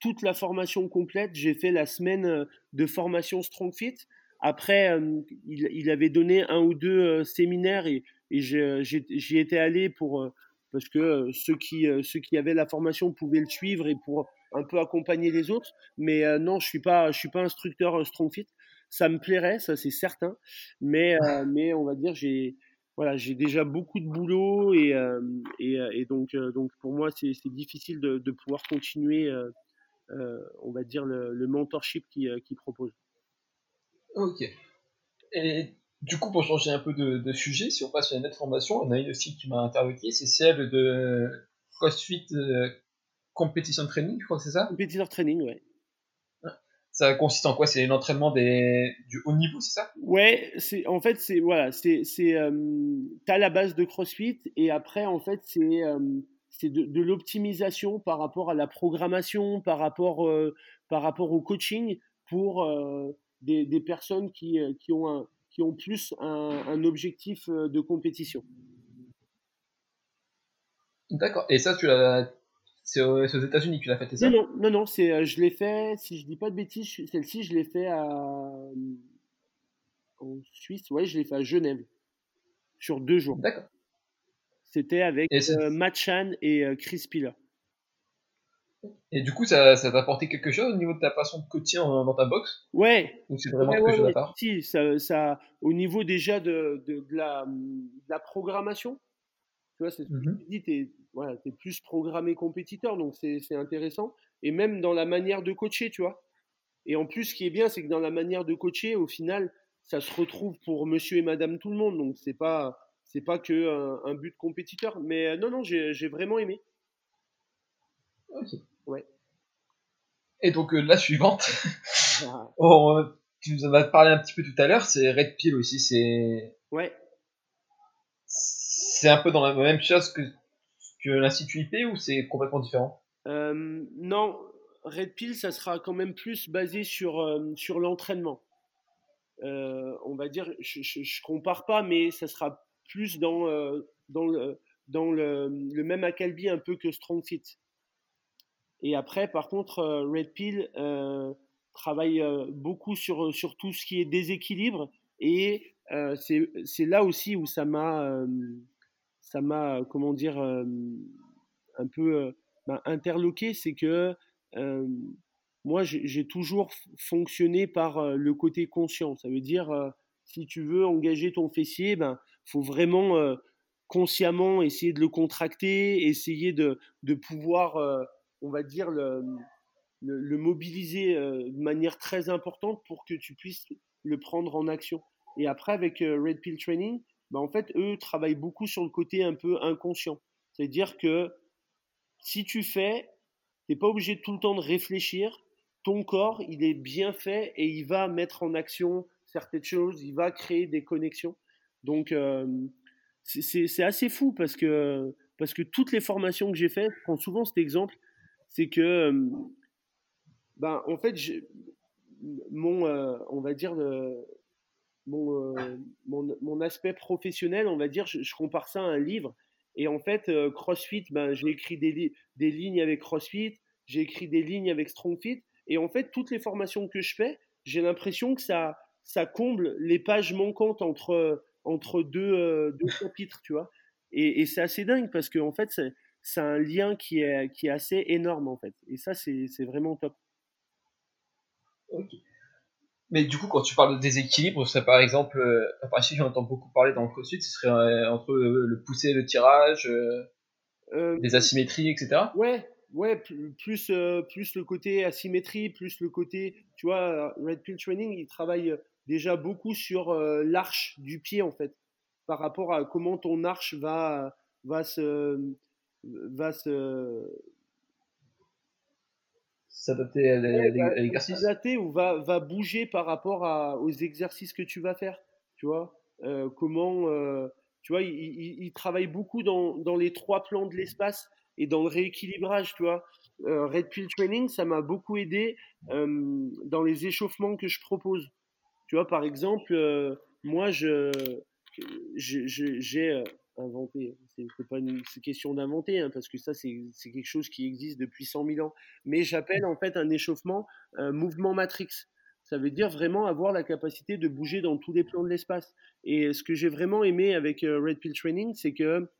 toute la formation complète. J'ai fait la semaine de formation StrongFit. Après, euh, il, avait donné un ou deux euh, séminaires et, j'y étais allé pour euh, parce que ceux qui ceux qui avaient la formation pouvaient le suivre et pour un peu accompagner les autres. Mais non, je suis pas je suis pas instructeur StrongFit. Ça me plairait, ça c'est certain. Mais mais on va dire j'ai voilà, j'ai déjà beaucoup de boulot et, et, donc, donc pour moi, c'est difficile de, de, pouvoir continuer, on va dire, le, le mentorship qu'il qui propose. Ok. Et du coup, pour changer un peu de, sujet, si on passe sur une autre formation, on a une aussi qui m'a interloqué, c'est celle de CrossFit euh, Competition Training, je crois que c'est ça? Competition Training, ouais. Ça consiste en quoi? C'est l'entraînement des... du haut niveau, c'est ça? Ouais, c'est en fait c'est voilà, c'est c'est euh, t'as la base de CrossFit et après en fait c'est euh, c'est de, de l'optimisation par rapport à la programmation, par rapport par rapport au coaching pour des, personnes qui, euh, qui, ont un, qui ont plus un, objectif euh, de compétition. D'accord. Et ça, tu l'as. C'est aux, États-Unis que tu l'as fait, c'est ça? Non, non, non, c'est, euh, je l'ai fait, si je dis pas de bêtises, celle-ci, je l'ai fait à, en Suisse, ouais, je l'ai fait à Genève, sur deux jours. D'accord. C'était avec Matt Chan et Chris Piller. Et du coup, ça, ça t'a apporté quelque chose au niveau de ta façon de coacher dans ta boxe? Ouais. Ou c'est vraiment quelque chose à part? Si, ça, ça, au niveau déjà de, de, de, la, de la programmation, tu vois, c'est ce que dis, tu es, voilà, es, plus programmé compétiteur, donc c'est intéressant. Et même dans la manière de coacher, tu vois. Et en plus, ce qui est bien, c'est que dans la manière de coacher, au final, ça se retrouve pour monsieur et madame tout le monde. Donc, c'est pas, c'est pas que un, un, but compétiteur. Mais euh, non, non, j'ai vraiment aimé. Ok. Ouais. Et donc, euh, la suivante. Ah. oh, tu nous en as parlé un petit peu tout à l'heure, c'est Red Pill aussi. C'est. Ouais. C'est un peu dans la même chose que, que l'Institut IP ou c'est complètement différent? Euh, Non, Red Pill, ça sera quand même plus basé sur, euh, sur l'entraînement. Euh, on va dire, je, je, compare pas, mais ça sera plus dans, euh, dans, le, dans le, le, même Akalbi un peu que Strong Fit. Et après, par contre, Red Pill travaille beaucoup sur, sur tout ce qui est déséquilibre et c'est là aussi où ça m'a, ça m'a, comment dire, un peu interloqué, c'est que moi, j'ai toujours fonctionné par le côté conscient. Ça veut dire, si tu veux engager ton fessier, ben, faut vraiment consciemment essayer de le contracter, essayer de, de pouvoir, on va dire, le, mobiliser de manière très importante pour que tu puisses le prendre en action. Et après, avec Red Pill Training, ben, en fait, eux travaillent beaucoup sur le côté un peu inconscient. C'est-à-dire que si tu fais, tu n'es pas obligé tout le temps de réfléchir. Ton corps, il est bien fait et il va mettre en action certaines choses, il va créer des connexions. Donc, euh, c'est assez fou parce que, parce que toutes les formations que j'ai faites, je prends souvent cet exemple, c'est que, euh, ben, en fait, mon, euh, on va dire, mon, mon, mon, aspect professionnel, on va dire, je, compare ça à un livre. Et en fait, euh, CrossFit, ben, j'ai écrit des, des, lignes avec CrossFit, j'ai écrit des lignes avec StrongFit. Et en fait, toutes les formations que je fais, j'ai l'impression que ça, ça comble les pages manquantes entre, entre deux, euh, deux chapitres, tu vois. Et, c'est assez dingue parce qu'en en fait, c'est un lien qui est, qui est assez énorme, en fait. Et ça, c'est vraiment top. Ok. Mais du coup, quand tu parles de déséquilibre, ce serait par exemple, euh, enfin, si j'entends beaucoup parler dans le crossfit, ce serait euh, entre le pousser, le tirage, euh, euh, des asymétries, etc. Ouais, ouais, plus, plus le côté asymétrie, plus le côté, tu vois, Red Pill Training, il travaille déjà beaucoup sur l'arche du pied, en fait, par rapport à comment ton arche va, va se, va se, s'adapter à l'exercice S'adapter ou va, va bouger par rapport à, aux exercices que tu vas faire. Tu vois euh, Comment. Euh, tu vois, il, il, il, travaille beaucoup dans, dans les trois plans de l'espace et dans le rééquilibrage. Tu vois euh, Red Pill Training, ça m'a beaucoup aidé dans les échauffements que je propose. Tu vois, par exemple, moi, je j'ai inventé. C'est pas une question d'inventer, hein, parce que ça, c'est quelque chose qui existe depuis 100 000 ans. Mais j'appelle en fait un échauffement un mouvement matrix. Ça veut dire vraiment avoir la capacité de bouger dans tous les plans de l'espace. Et ce que j'ai vraiment aimé avec euh, Red Pill Training, c'est que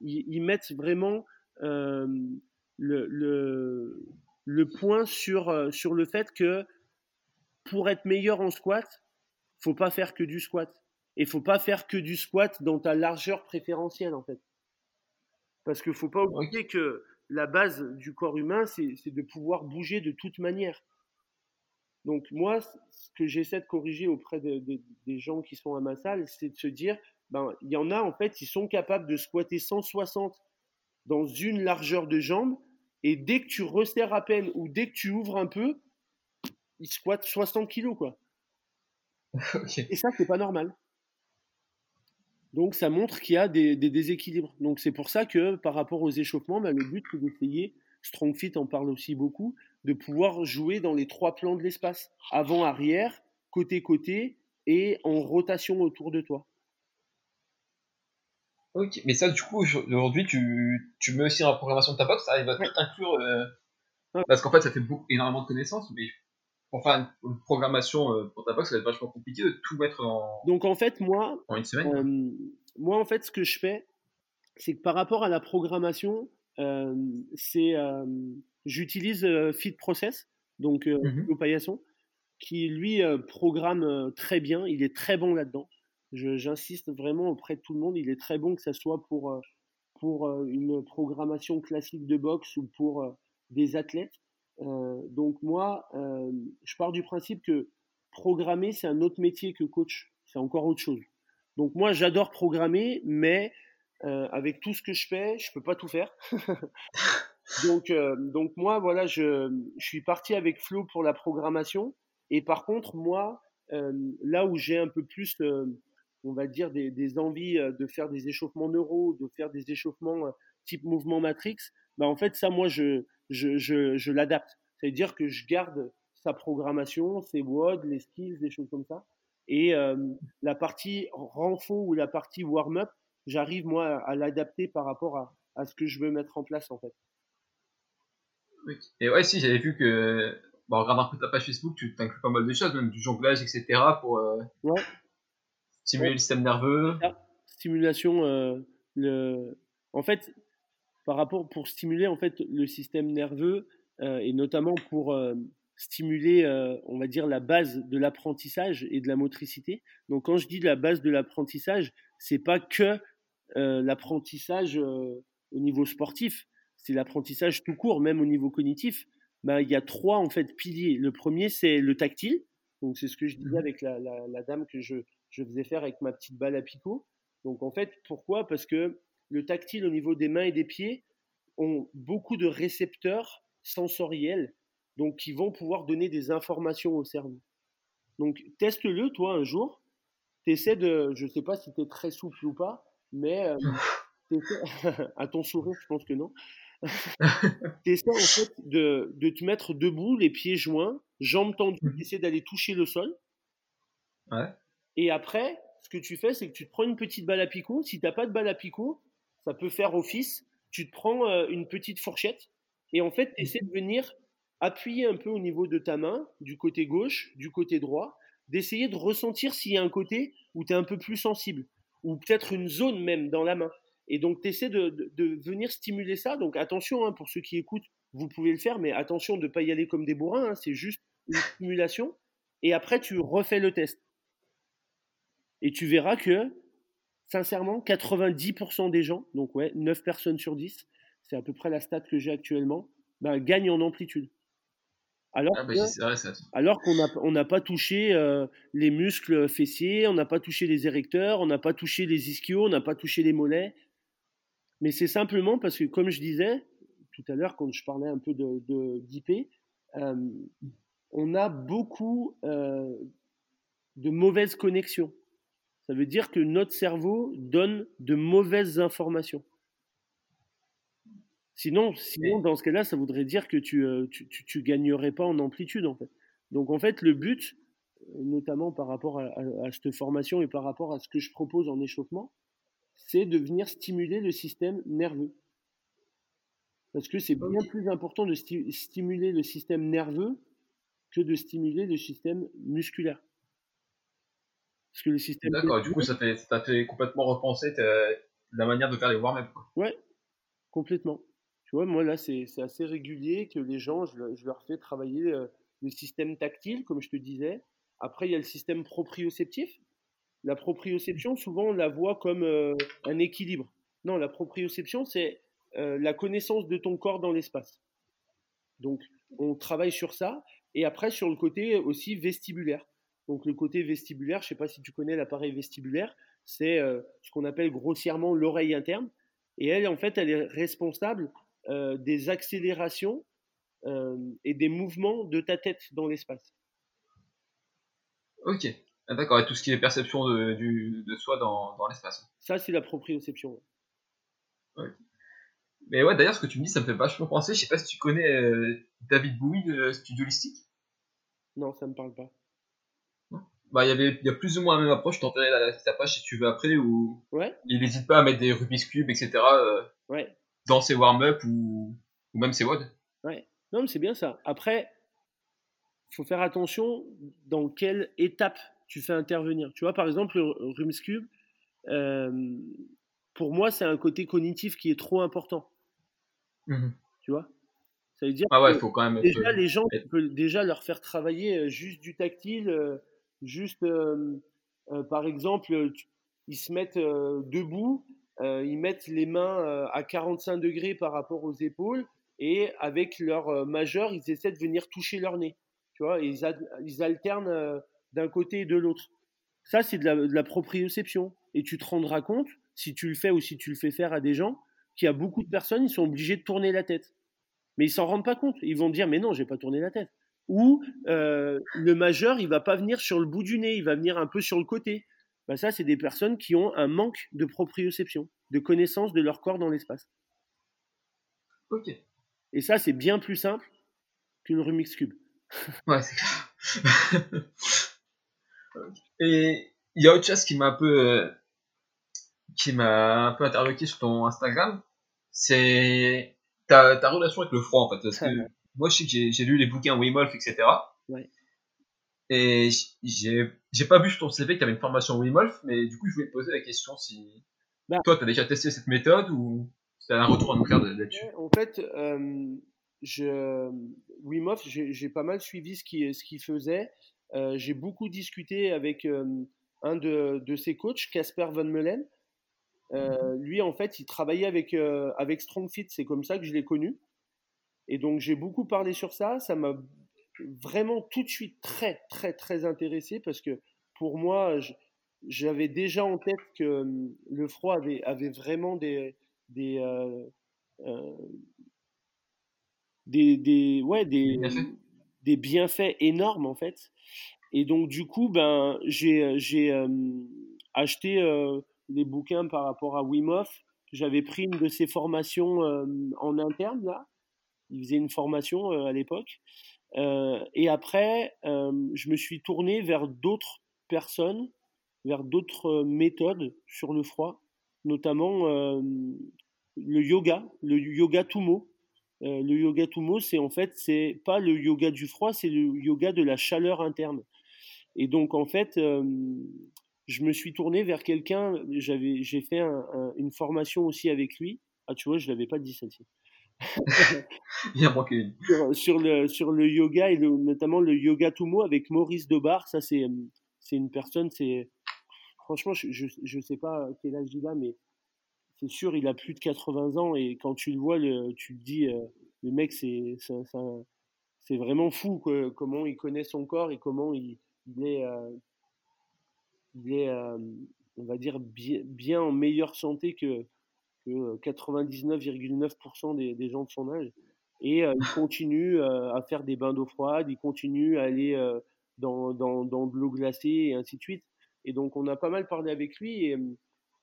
ils, mettent vraiment euh, le, point sur, euh, sur le fait que pour être meilleur en squat, faut pas faire que du squat. Et faut pas faire que du squat dans ta largeur préférentielle, en fait. Parce qu'il faut pas oublier que la base du corps humain, c'est de pouvoir bouger de toute manière. Donc moi, ce que j'essaie de corriger auprès de, de, des gens qui sont à ma salle, c'est de se dire, ben, il y en a, en fait, ils sont capables de squatter 160 dans une largeur de jambe, et dès que tu resserres à peine ou dès que tu ouvres un peu, ils squattent 60 kilos, quoi. okay. Et ça, c'est pas normal. Donc ça montre qu'il y a des, des, déséquilibres. Donc c'est pour ça que par rapport aux échauffements, bah, le but c'est d'essayer, StrongFit en parle aussi beaucoup, de pouvoir jouer dans les trois plans de l'espace, avant, arrière, côté, côté, et en rotation autour de toi. Ok, mais ça du coup aujourd'hui tu, tu mets aussi dans la programmation de ta box, ça va tout inclure, euh... parce qu'en fait ça fait beaucoup, énormément de connaissances, mais enfin, une programmation euh, pour ta box, ça va être vachement compliqué de tout mettre en. Donc en fait, moi, en une semaine. Euh, moi, en fait, ce que je fais, c'est que par rapport à la programmation, c'est j'utilise Fit Process, donc mmh le paillasson, qui lui programme très bien. Il est très bon là-dedans. J'insiste vraiment auprès de tout le monde. Il est très bon que ce soit pour pour une programmation classique de boxe ou pour des athlètes. Donc moi, je pars du principe que programmer, c'est un autre métier que coach. C'est encore autre chose. Donc moi, j'adore programmer, mais avec tout ce que je fais, je peux pas tout faire. donc, donc moi, voilà, je, suis parti avec Flo pour la programmation. Et par contre, moi, là où j'ai un peu plus on va dire, des, envies euh, de faire des échauffements neuro, de faire des échauffements euh, type mouvement Matrix, bah en fait, ça, moi, je, je, je, l'adapte. C'est-à-dire que je garde sa programmation, ses WOD, les skills, des choses comme ça. Et euh, la partie renfo ou la partie warm-up, j'arrive, moi, à l'adapter par rapport à, à, ce que je veux mettre en place, en fait. Et ouais, si, j'avais vu que, bon, regarde un peu ta page Facebook, tu t'inclus pas mal de choses, même du jonglage, etc. pour, ouais. Stimuler le système nerveux. Stimulation, euh, le... en fait, par rapport pour stimuler en fait le système nerveux euh, et notamment pour euh, stimuler, on va dire la base de l'apprentissage et de la motricité. Donc quand je dis la base de l'apprentissage, c'est pas que l'apprentissage au niveau sportif, c'est l'apprentissage tout court, même au niveau cognitif. Ben, il y a trois en fait piliers. Le premier c'est le tactile. Donc c'est ce que je disais mmh avec la, la dame que je, je faisais faire avec ma petite balle à picot. Donc en fait, pourquoi? Parce que le tactile au niveau des mains et des pieds ont beaucoup de récepteurs sensoriels, donc qui vont pouvoir donner des informations au cerveau. Donc teste-le toi un jour. T'essaies de, je ne sais pas si tu es très souple ou pas, mais euh, à ton sourire, je pense que non. T'essaies en fait de, de, te mettre debout, les pieds joints, jambes tendues, essaie d'aller toucher le sol. Ouais. Et après, ce que tu fais, c'est que tu te prends une petite balle à picot. Si tu n'as pas de balle à picot, ça peut faire office. Tu te prends euh, une petite fourchette et en fait, tu essaies de venir appuyer un peu au niveau de ta main, du côté gauche, du côté droit, d'essayer de ressentir s'il y a un côté où tu es un peu plus sensible, ou peut-être une zone même dans la main. Et donc, tu essaies de, venir stimuler ça. Donc, attention, hein, pour ceux qui écoutent, vous pouvez le faire, mais attention de ne pas y aller comme des bourrins, hein, c'est juste une stimulation. Et après, tu refais le test. Et tu verras que, sincèrement, 90% des gens, donc ouais, 9 personnes sur 10, c'est à peu près la stat que j'ai actuellement, bah, gagnent en amplitude. Alors, ah, alors qu'on n'a on pas touché euh, les muscles fessiers, on n'a pas touché les érecteurs, on n'a pas touché les ischios, on n'a pas touché les mollets. Mais c'est simplement parce que, comme je disais tout à l'heure quand je parlais un peu d'IP, de, euh, on a beaucoup euh, de mauvaises connexions ça veut dire que notre cerveau donne de mauvaises informations. Sinon, sinon dans ce cas-là, ça voudrait dire que tu, ne euh, gagnerais pas en amplitude, en fait. Donc, en fait, le but, notamment par rapport à, cette formation et par rapport à ce que je propose en échauffement, c'est de venir stimuler le système nerveux. Parce que c'est bien plus important de stimuler le système nerveux que de stimuler le système musculaire le système. D'accord, du coup, ça t'a fait complètement repenser la manière de faire les warm-up. Ouais, complètement. Tu vois, moi là, c'est assez régulier que les gens, je, leur fais travailler euh, le système tactile, comme je te disais. Après, il y a le système proprioceptif. La proprioception, souvent, on la voit comme euh, un équilibre. Non, la proprioception, c'est euh, la connaissance de ton corps dans l'espace. Donc, on travaille sur ça. Et après, sur le côté aussi vestibulaire. Donc le côté vestibulaire, je ne sais pas si tu connais l'appareil vestibulaire, c'est euh, ce qu'on appelle grossièrement l'oreille interne. Et elle, en fait, elle est responsable euh, des accélérations euh, et des mouvements de ta tête dans l'espace. Ok, ah, d'accord. Et tout ce qui est perception de, soi dans, l'espace. Ça, c'est la proprioception. Mais ouais, d'ailleurs, ce que tu me dis, ça me fait vachement penser. Je sais pas si tu connais David Bowie de Studio Listic? Non, ça me parle pas bah, il y avait, y a plus ou moins la même approche. Je t'enverrai la, ta page si tu veux après. Ou ouais. il n'hésite pas à mettre des Rubik's Cube, etc. Euh, ouais. dans ses warm-up ou, ou même ses WOD. Ouais. Non, mais c'est bien ça. Après, il faut faire attention dans quelle étape tu fais intervenir. Tu vois, par exemple, le Rubik's Cube, euh, pour moi, c'est un côté cognitif qui est trop important. Mmh tu vois? Ça veut dire ah ouais, faut quand même déjà, les gens, tu peux déjà leur faire travailler juste du tactile, juste, par exemple, ils se mettent debout, ils mettent les mains à 45 degrés par rapport aux épaules et avec leur majeur, ils essaient de venir toucher leur nez. Tu vois, ils, alternent d'un côté et de l'autre. Ça, c'est de la, de la proprioception. Et tu te rendras compte, si tu le fais ou si tu le fais faire à des gens, qu'il y a beaucoup de personnes, ils sont obligés de tourner la tête. Mais ils s'en rendent pas compte. Ils vont dire, mais non, j'ai pas tourné la tête. Ou euh, le majeur, il va pas venir sur le bout du nez, il va venir un peu sur le côté. Bah ça, c'est des personnes qui ont un manque de proprioception, de connaissance de leur corps dans l'espace. Ok. Et ça, c'est bien plus simple qu'une remix cube. Ouais, c'est clair. Et il y a autre chose qui m'a un peu, euh, qui m'a un peu interloqué sur ton Instagram, c'est ta, ta relation avec le froid en fait. Parce que moi, je sais que j'ai lu les bouquins Wim Hof, etc. Ouais. Et j'ai pas vu sur ton CV que tu avais une formation Wim Hof, mais du coup, je voulais te poser la question si bah. toi, tu as déjà testé cette méthode ou tu as un retour à nous faire là-dessus? En fait, euh, je, Wim Hof, j'ai pas mal suivi ce qu'il ce faisait. Euh, j'ai beaucoup discuté avec euh, un de, de, ses coachs, Casper Van Meulen. Euh, mhm. lui, en fait, il travaillait avec, avec StrongFit, c'est comme ça que je l'ai connu. Et donc, j'ai beaucoup parlé sur ça. Ça m'a vraiment tout de suite très, très, très intéressé parce que pour moi, j'avais déjà en tête que le froid avait, avait vraiment des, des, des, des, ouais, des, des bienfaits énormes en fait. Et donc du coup, ben, j'ai, j'ai acheté les bouquins par rapport à Wim Hof. J'avais pris une de ses formations en interne là. Il faisait une formation à l'époque. et après, je me suis tourné vers d'autres personnes, vers d'autres méthodes sur le froid, notamment le yoga, le yoga Tumo. Euh, le yoga Tumo, c'est en fait, c'est pas le yoga du froid, c'est le yoga de la chaleur interne. Et donc, en fait, euh, je me suis tourné vers quelqu'un, j'ai fait une formation aussi avec lui. Ah, tu vois, je l'avais pas dit celle-ci. Sur, le, sur le yoga et notamment le yoga Tumo avec Maurice Debar. Ça, c'est, c'est une personne, c'est. Franchement, je ne sais pas quel âge il a, mais c'est sûr, il a plus de 80 ans et quand tu le vois, le, tu te dis, euh, le mec, c'est, vraiment fou comment il connaît son corps et comment il, est, euh, il est euh, on va dire, bien, en meilleure santé que, que 99,9% des, des, gens de son âge. Et il continue à faire des bains d'eau froide, il continue à aller dans, dans, dans de l'eau glacée et ainsi de suite. Et donc, on a pas mal parlé avec lui. Et,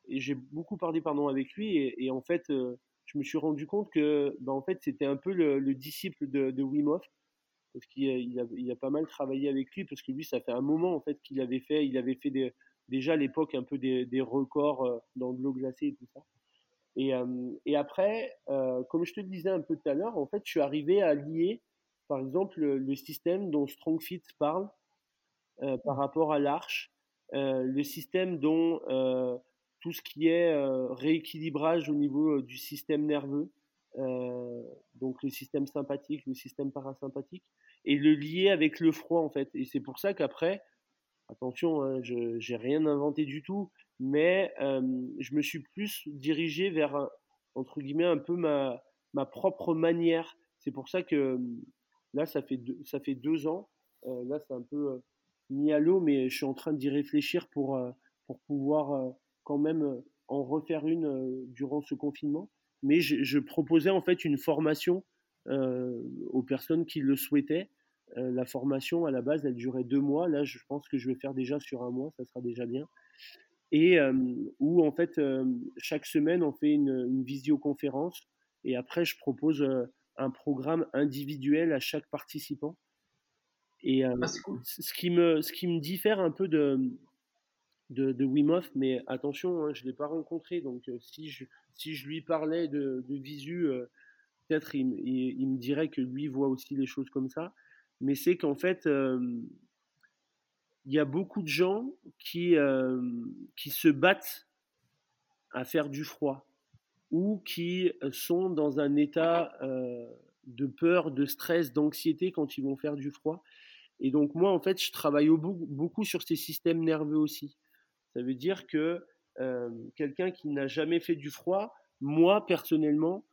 et j'ai beaucoup parlé pardon avec lui et, en fait je me suis rendu compte que bah, en fait c'était un peu le, disciple de, de, Wim Hof parce qu'il il a, il a, pas mal travaillé avec lui parce que lui ça fait un moment en fait qu'il avait fait il avait fait des, déjà à l'époque un peu des, des records dans de l'eau glacée et tout ça et, euh, et après comme je te le disais un peu tout à l'heure en fait je suis arrivé à lier par exemple le, le système dont StrongFit parle par rapport à l'arche le système dont tout ce qui est euh, rééquilibrage au niveau du système nerveux, euh, donc le système sympathique, le système parasympathique, et le lier avec le froid en fait. Et c'est pour ça qu'après, attention, hein, je j'ai rien inventé du tout, mais je me suis plus dirigé vers entre guillemets un peu ma, ma propre manière. C'est pour ça que là, ça fait deux, ça fait deux ans. là, c'est un peu mis à l'eau, mais je suis en train d'y réfléchir pour, pour pouvoir quand même en refaire une durant ce confinement. Mais je, proposais en fait une formation aux personnes qui le souhaitaient. la formation à la base, elle durait deux mois. Là, je pense que je vais faire déjà sur un mois, ça sera déjà bien. Et où en fait, chaque semaine, on fait une, visioconférence. Et après, je propose un programme individuel à chaque participant. Et ah, ce, qui me, ce qui me diffère un peu de, de, de Wim Hof, mais attention, hein, je ne l'ai pas rencontré, donc si, je, si je lui parlais de, de visu, peut-être il, il, me dirait que lui voit aussi les choses comme ça. Mais c'est qu'en fait, il y a beaucoup de gens qui, qui se battent à faire du froid. ou qui sont dans un état de peur, de stress, d'anxiété quand ils vont faire du froid. Et donc moi, en fait, je travaille beaucoup sur ces systèmes nerveux aussi. Ça veut dire que quelqu'un qui n'a jamais fait du froid, moi, personnellement,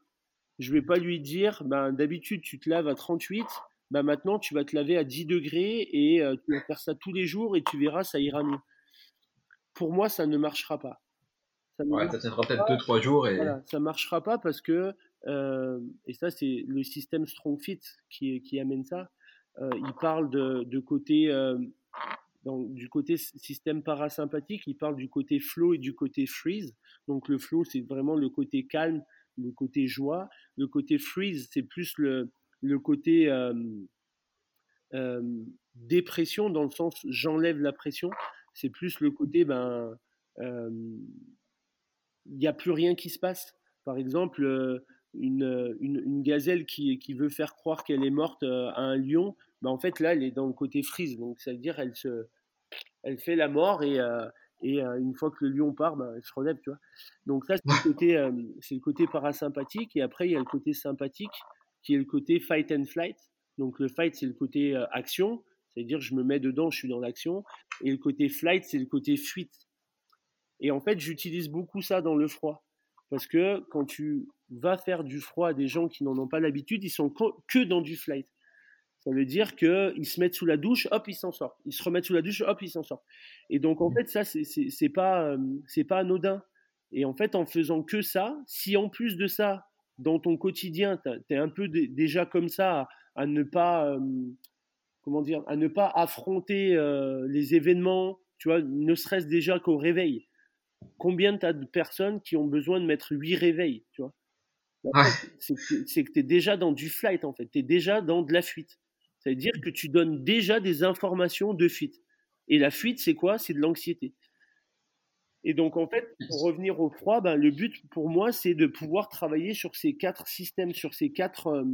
je vais pas lui dire, ben, d'habitude, tu te laves à 38, ben, maintenant, tu vas te laver à 10 degrés et tu vas faire ça tous les jours et tu verras, ça ira mieux. Pour moi, ça ne marchera pas. Ça ouais, ça tiendra peut-être 2-3 jours. Et... Voilà, ça marchera pas parce que, et ça, c'est le système Strong Fit qui, qui amène ça. il parle de, de côté du côté système parasympathique, il parle du côté flow et du côté freeze. Donc le flow, c'est vraiment le côté calme, le côté joie. Le côté freeze, c'est plus le, le côté euh, euh, dépression, dans le sens j'enlève la pression. C'est plus le côté, ben, euh, il n'y a plus rien qui se passe. Par exemple, une, une, une, gazelle qui, qui, veut faire croire qu'elle est morte à un lion, bah, en fait, là, elle est dans le côté freeze. Donc, ça veut dire elle se, elle fait la mort et, euh, et euh, une fois que le lion part, bah, elle se relève, tu vois. Donc ça, c'est le côté, euh, c'est le côté parasympathique. Et après, il y a le côté sympathique qui est le côté fight and flight. Donc le fight, c'est le côté action, c'est-à-dire je me mets dedans, je suis dans l'action. Et le côté flight, c'est le côté fuite. Et en fait, j'utilise beaucoup ça dans le froid. Parce que quand tu vas faire du froid à des gens qui n'en ont pas l'habitude, ils sont que dans du flight. Ça veut dire qu'ils se mettent sous la douche, hop, ils s'en sortent. Ils se remettent sous la douche, hop, ils s'en sortent. Et donc, en mmh. fait, ça, c'est pas, euh, pas anodin. Et en fait, en faisant que ça, si en plus de ça, dans ton quotidien, tu es un peu déjà comme ça, à, ne pas, euh, comment dire, à ne pas affronter euh, les événements, tu vois, ne serait-ce déjà qu'au réveil. Combien tu as de personnes qui ont besoin de mettre huit réveils, tu vois? C'est que tu es déjà dans du flight, en fait. Tu es déjà dans de la fuite. Ça veut dire que tu donnes déjà des informations de fuite. Et la fuite, c'est quoi? C'est de l'anxiété. Et donc, en fait, pour revenir au froid, ben, le but pour moi, c'est de pouvoir travailler sur ces quatre systèmes, sur ces quatre euh,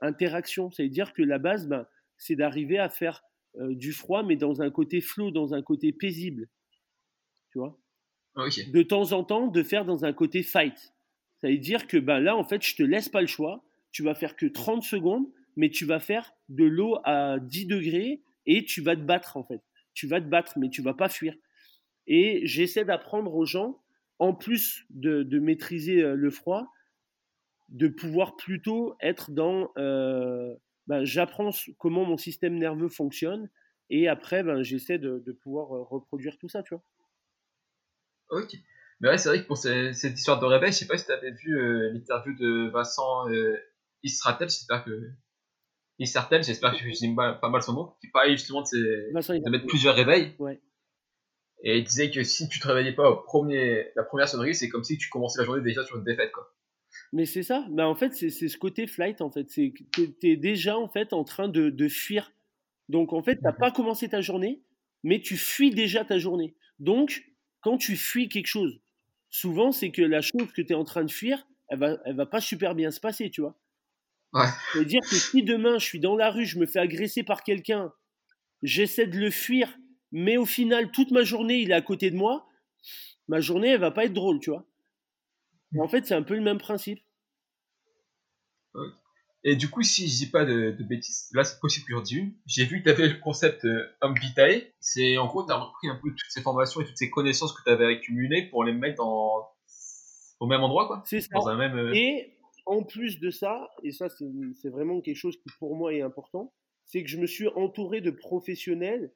interactions. Ça veut dire que la base, ben, c'est d'arriver à faire euh, du froid, mais dans un côté flou, dans un côté paisible. Tu vois? De temps en temps, de faire dans un côté fight. Ça veut dire que ben, là, en fait, je te laisse pas le choix. Tu vas faire que 30 secondes mais tu vas faire de l'eau à 10 degrés et tu vas te battre en fait. Tu vas te battre, mais tu vas pas fuir. Et j'essaie d'apprendre aux gens, en plus de, maîtriser euh, le froid, de pouvoir plutôt être dans. Euh, ben, j'apprends comment mon système nerveux fonctionne et après, ben, j'essaie de, pouvoir euh, reproduire tout ça, tu vois. Ok. Mais ouais, c'est vrai que pour cette, histoire de réveil, je sais pas si tu avais vu l'interview de Vincent Isratel, j'espère que et certaines, j'espère que je dis pas, mal son nom, qui parlait justement de, de mettre plusieurs réveils. Ouais. Et il disait que si tu te réveillais pas au premier, la première sonnerie, c'est comme si tu commençais la journée déjà sur une défaite, quoi. Mais c'est ça. Bah, en fait, c'est ce côté flight, en fait. C'est tu es déjà, en fait, en train de, de fuir. Donc, en fait, tu n'as mhm. pas commencé ta journée, mais tu fuis déjà ta journée. Donc, quand tu fuis quelque chose, souvent, c'est que la chose que tu es en train de fuir, elle va, elle va pas super bien se passer, tu vois. Ouais. cest dire que si demain je suis dans la rue, je me fais agresser par quelqu'un, j'essaie de le fuir, mais au final, toute ma journée, il est à côté de moi, ma journée, elle va pas être drôle, tu vois. en fait, c'est un peu le même principe. Et du coup, si je dis pas de, bêtises, là c'est possible que j'en dise une. J'ai vu que tu avais le concept euh, Vitae. C'est en gros, tu as repris un peu toutes ces formations et toutes ces connaissances que tu avais accumulées pour les mettre dans... au même endroit, quoi. C'est ça. Dans un même, euh, Et en plus de ça, et ça c'est vraiment quelque chose qui pour moi est important, c'est que je me suis entouré de professionnels,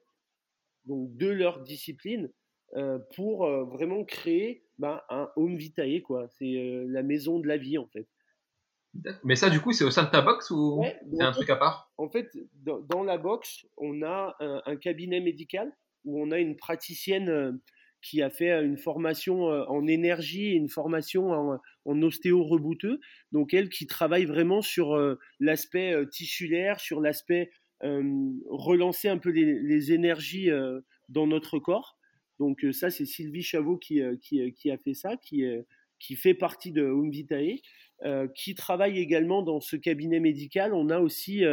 donc de leur discipline, euh, pour euh, vraiment créer bah, un home vitae, quoi. C'est euh, la maison de la vie en fait. Mais ça, du coup, c'est au sein de ta box ou c'est un truc à part? En fait, dans, la box, on a un, cabinet médical où on a une praticienne qui a fait une formation en énergie et une formation en, en ostéo-rebouteux. Donc elle qui travaille vraiment sur l'aspect tissulaire, sur l'aspect relancer un peu les, énergies dans notre corps. Donc ça, c'est Sylvie Chavot qui, a fait ça, qui, fait partie de Home Vitae, qui travaille également dans ce cabinet médical. On a aussi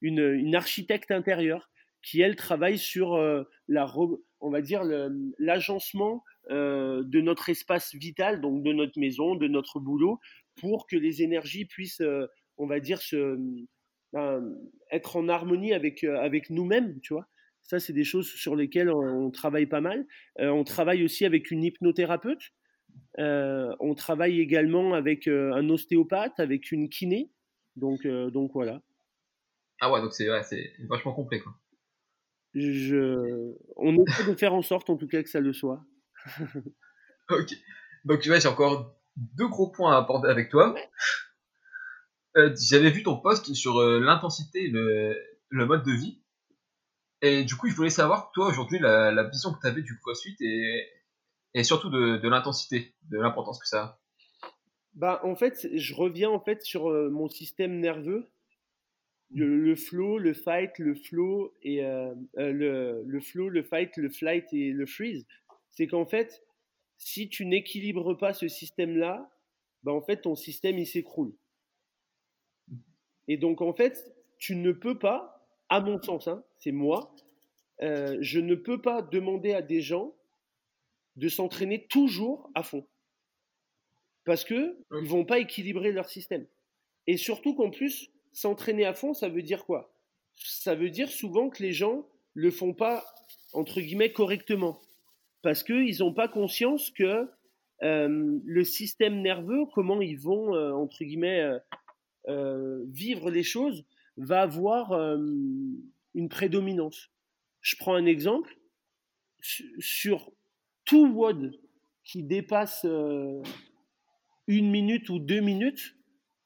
une, architecte intérieure qui, elle, travaille sur la, on va dire, l'agencement de notre espace vital, donc de notre maison, de notre boulot, pour que les énergies puissent, on va dire, se, être en harmonie avec, avec nous-mêmes, tu vois. Ça, c'est des choses sur lesquelles on, travaille pas mal. on travaille aussi avec une hypnothérapeute. on travaille également avec un ostéopathe, avec une kiné. Donc, donc voilà. Ah ouais, donc c'est vachement complet. Quoi. Je... On essaie de faire en sorte, en tout cas, que ça le soit. ok. Donc, tu vois, j'ai encore deux gros points à aborder avec toi. Euh, j'avais vu ton post sur euh, l'intensité, le, le mode de vie. Et du coup, je voulais savoir, toi, aujourd'hui, la, vision que tu avais du CrossFit et, et surtout de, l'intensité, de l'importance que ça a. Bah, en fait, je reviens en fait sur euh, mon système nerveux le, flow, le fight, le flow et le, le flow, le fight, le flight et le freeze, c'est qu'en fait, si tu n'équilibres pas ce système-là, bah en fait ton système il s'écroule. Et donc en fait, tu ne peux pas, à mon sens, hein, c'est moi, euh, je ne peux pas demander à des gens de s'entraîner toujours à fond, parce que ils vont pas équilibrer leur système. Et surtout qu'en plus, s'entraîner à fond, ça veut dire quoi? Ça veut dire souvent que les gens le font pas entre guillemets correctement, parce qu'ils n'ont pas conscience que euh, le système nerveux, comment ils vont euh, entre guillemets vivre les choses, va avoir une prédominance. Je prends un exemple sur tout WOD qui dépasse une minute ou deux minutes,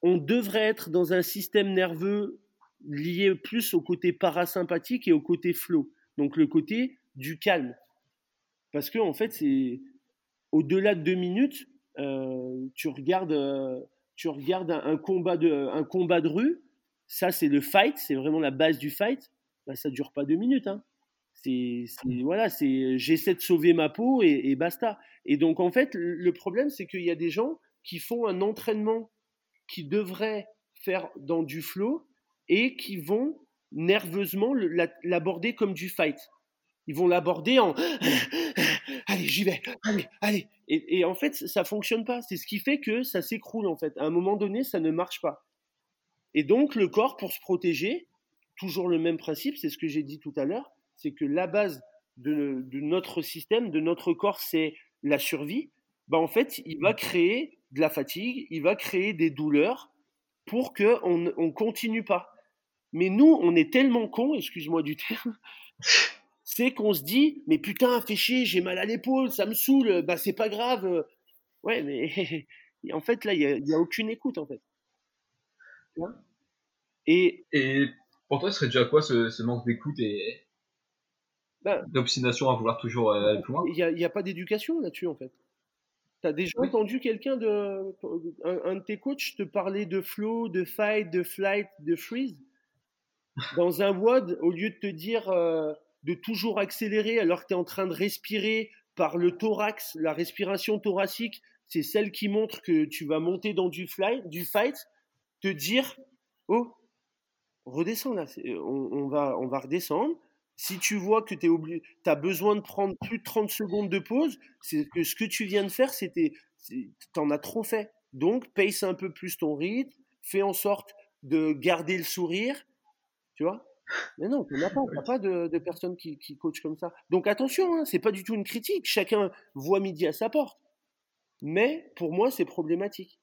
on devrait être dans un système nerveux lié plus au côté parasympathique et au côté flow, donc le côté du calme. Parce que en fait, c'est au-delà de deux minutes, euh, tu regardes, euh, tu regardes un, combat de, un combat de rue, ça c'est le fight, c'est vraiment la base du fight. Bah, ça dure pas deux minutes. Hein. C'est, voilà, c'est j'essaie de sauver ma peau et, et, basta. Et donc en fait, le problème c'est qu'il y a des gens qui font un entraînement qui devraient faire dans du flow et qui vont nerveusement l'aborder comme du fight. Ils vont l'aborder en allez, j'y vais, allez, allez. Et, en fait, ça fonctionne pas. C'est ce qui fait que ça s'écroule en fait. À un moment donné, ça ne marche pas. Et donc, le corps, pour se protéger, toujours le même principe, c'est ce que j'ai dit tout à l'heure, c'est que la base de, notre système, de notre corps, c'est la survie. Bah, en fait, il va créer de la fatigue, il va créer des douleurs pour qu'on ne continue pas. Mais nous, on est tellement cons, excuse-moi du terme, c'est qu'on se dit, mais putain, fais chier, j'ai mal à l'épaule, ça me saoule, bah c'est pas grave. Ouais, mais en fait, là, il n'y a, aucune écoute, en fait. Et, et pour toi, ce serait déjà quoi ce, manque d'écoute et bah d'obstination à vouloir toujours aller plus loin? Il n'y a, a, pas d'éducation là-dessus, en fait. T'as déjà entendu quelqu'un de un, de tes coachs te parler de flow, de fight, de flight, de freeze? Dans un WOD, au lieu de te dire euh, de toujours accélérer alors que tu es en train de respirer par le thorax, la respiration thoracique, c'est celle qui montre que tu vas monter dans du flight, du fight, te dire oh redescends là, on, va on va redescendre, si tu vois que tu as besoin de prendre plus de 30 secondes de pause, c'est que ce que tu viens de faire, c'était, en as trop fait. Donc, pace un peu plus ton rythme, fais en sorte de garder le sourire, tu vois? Mais non, tu n'as pas, pas de, de, personnes qui, qui coachent comme ça. Donc attention, hein, c'est pas du tout une critique. Chacun voit midi à sa porte. Mais pour moi, c'est problématique.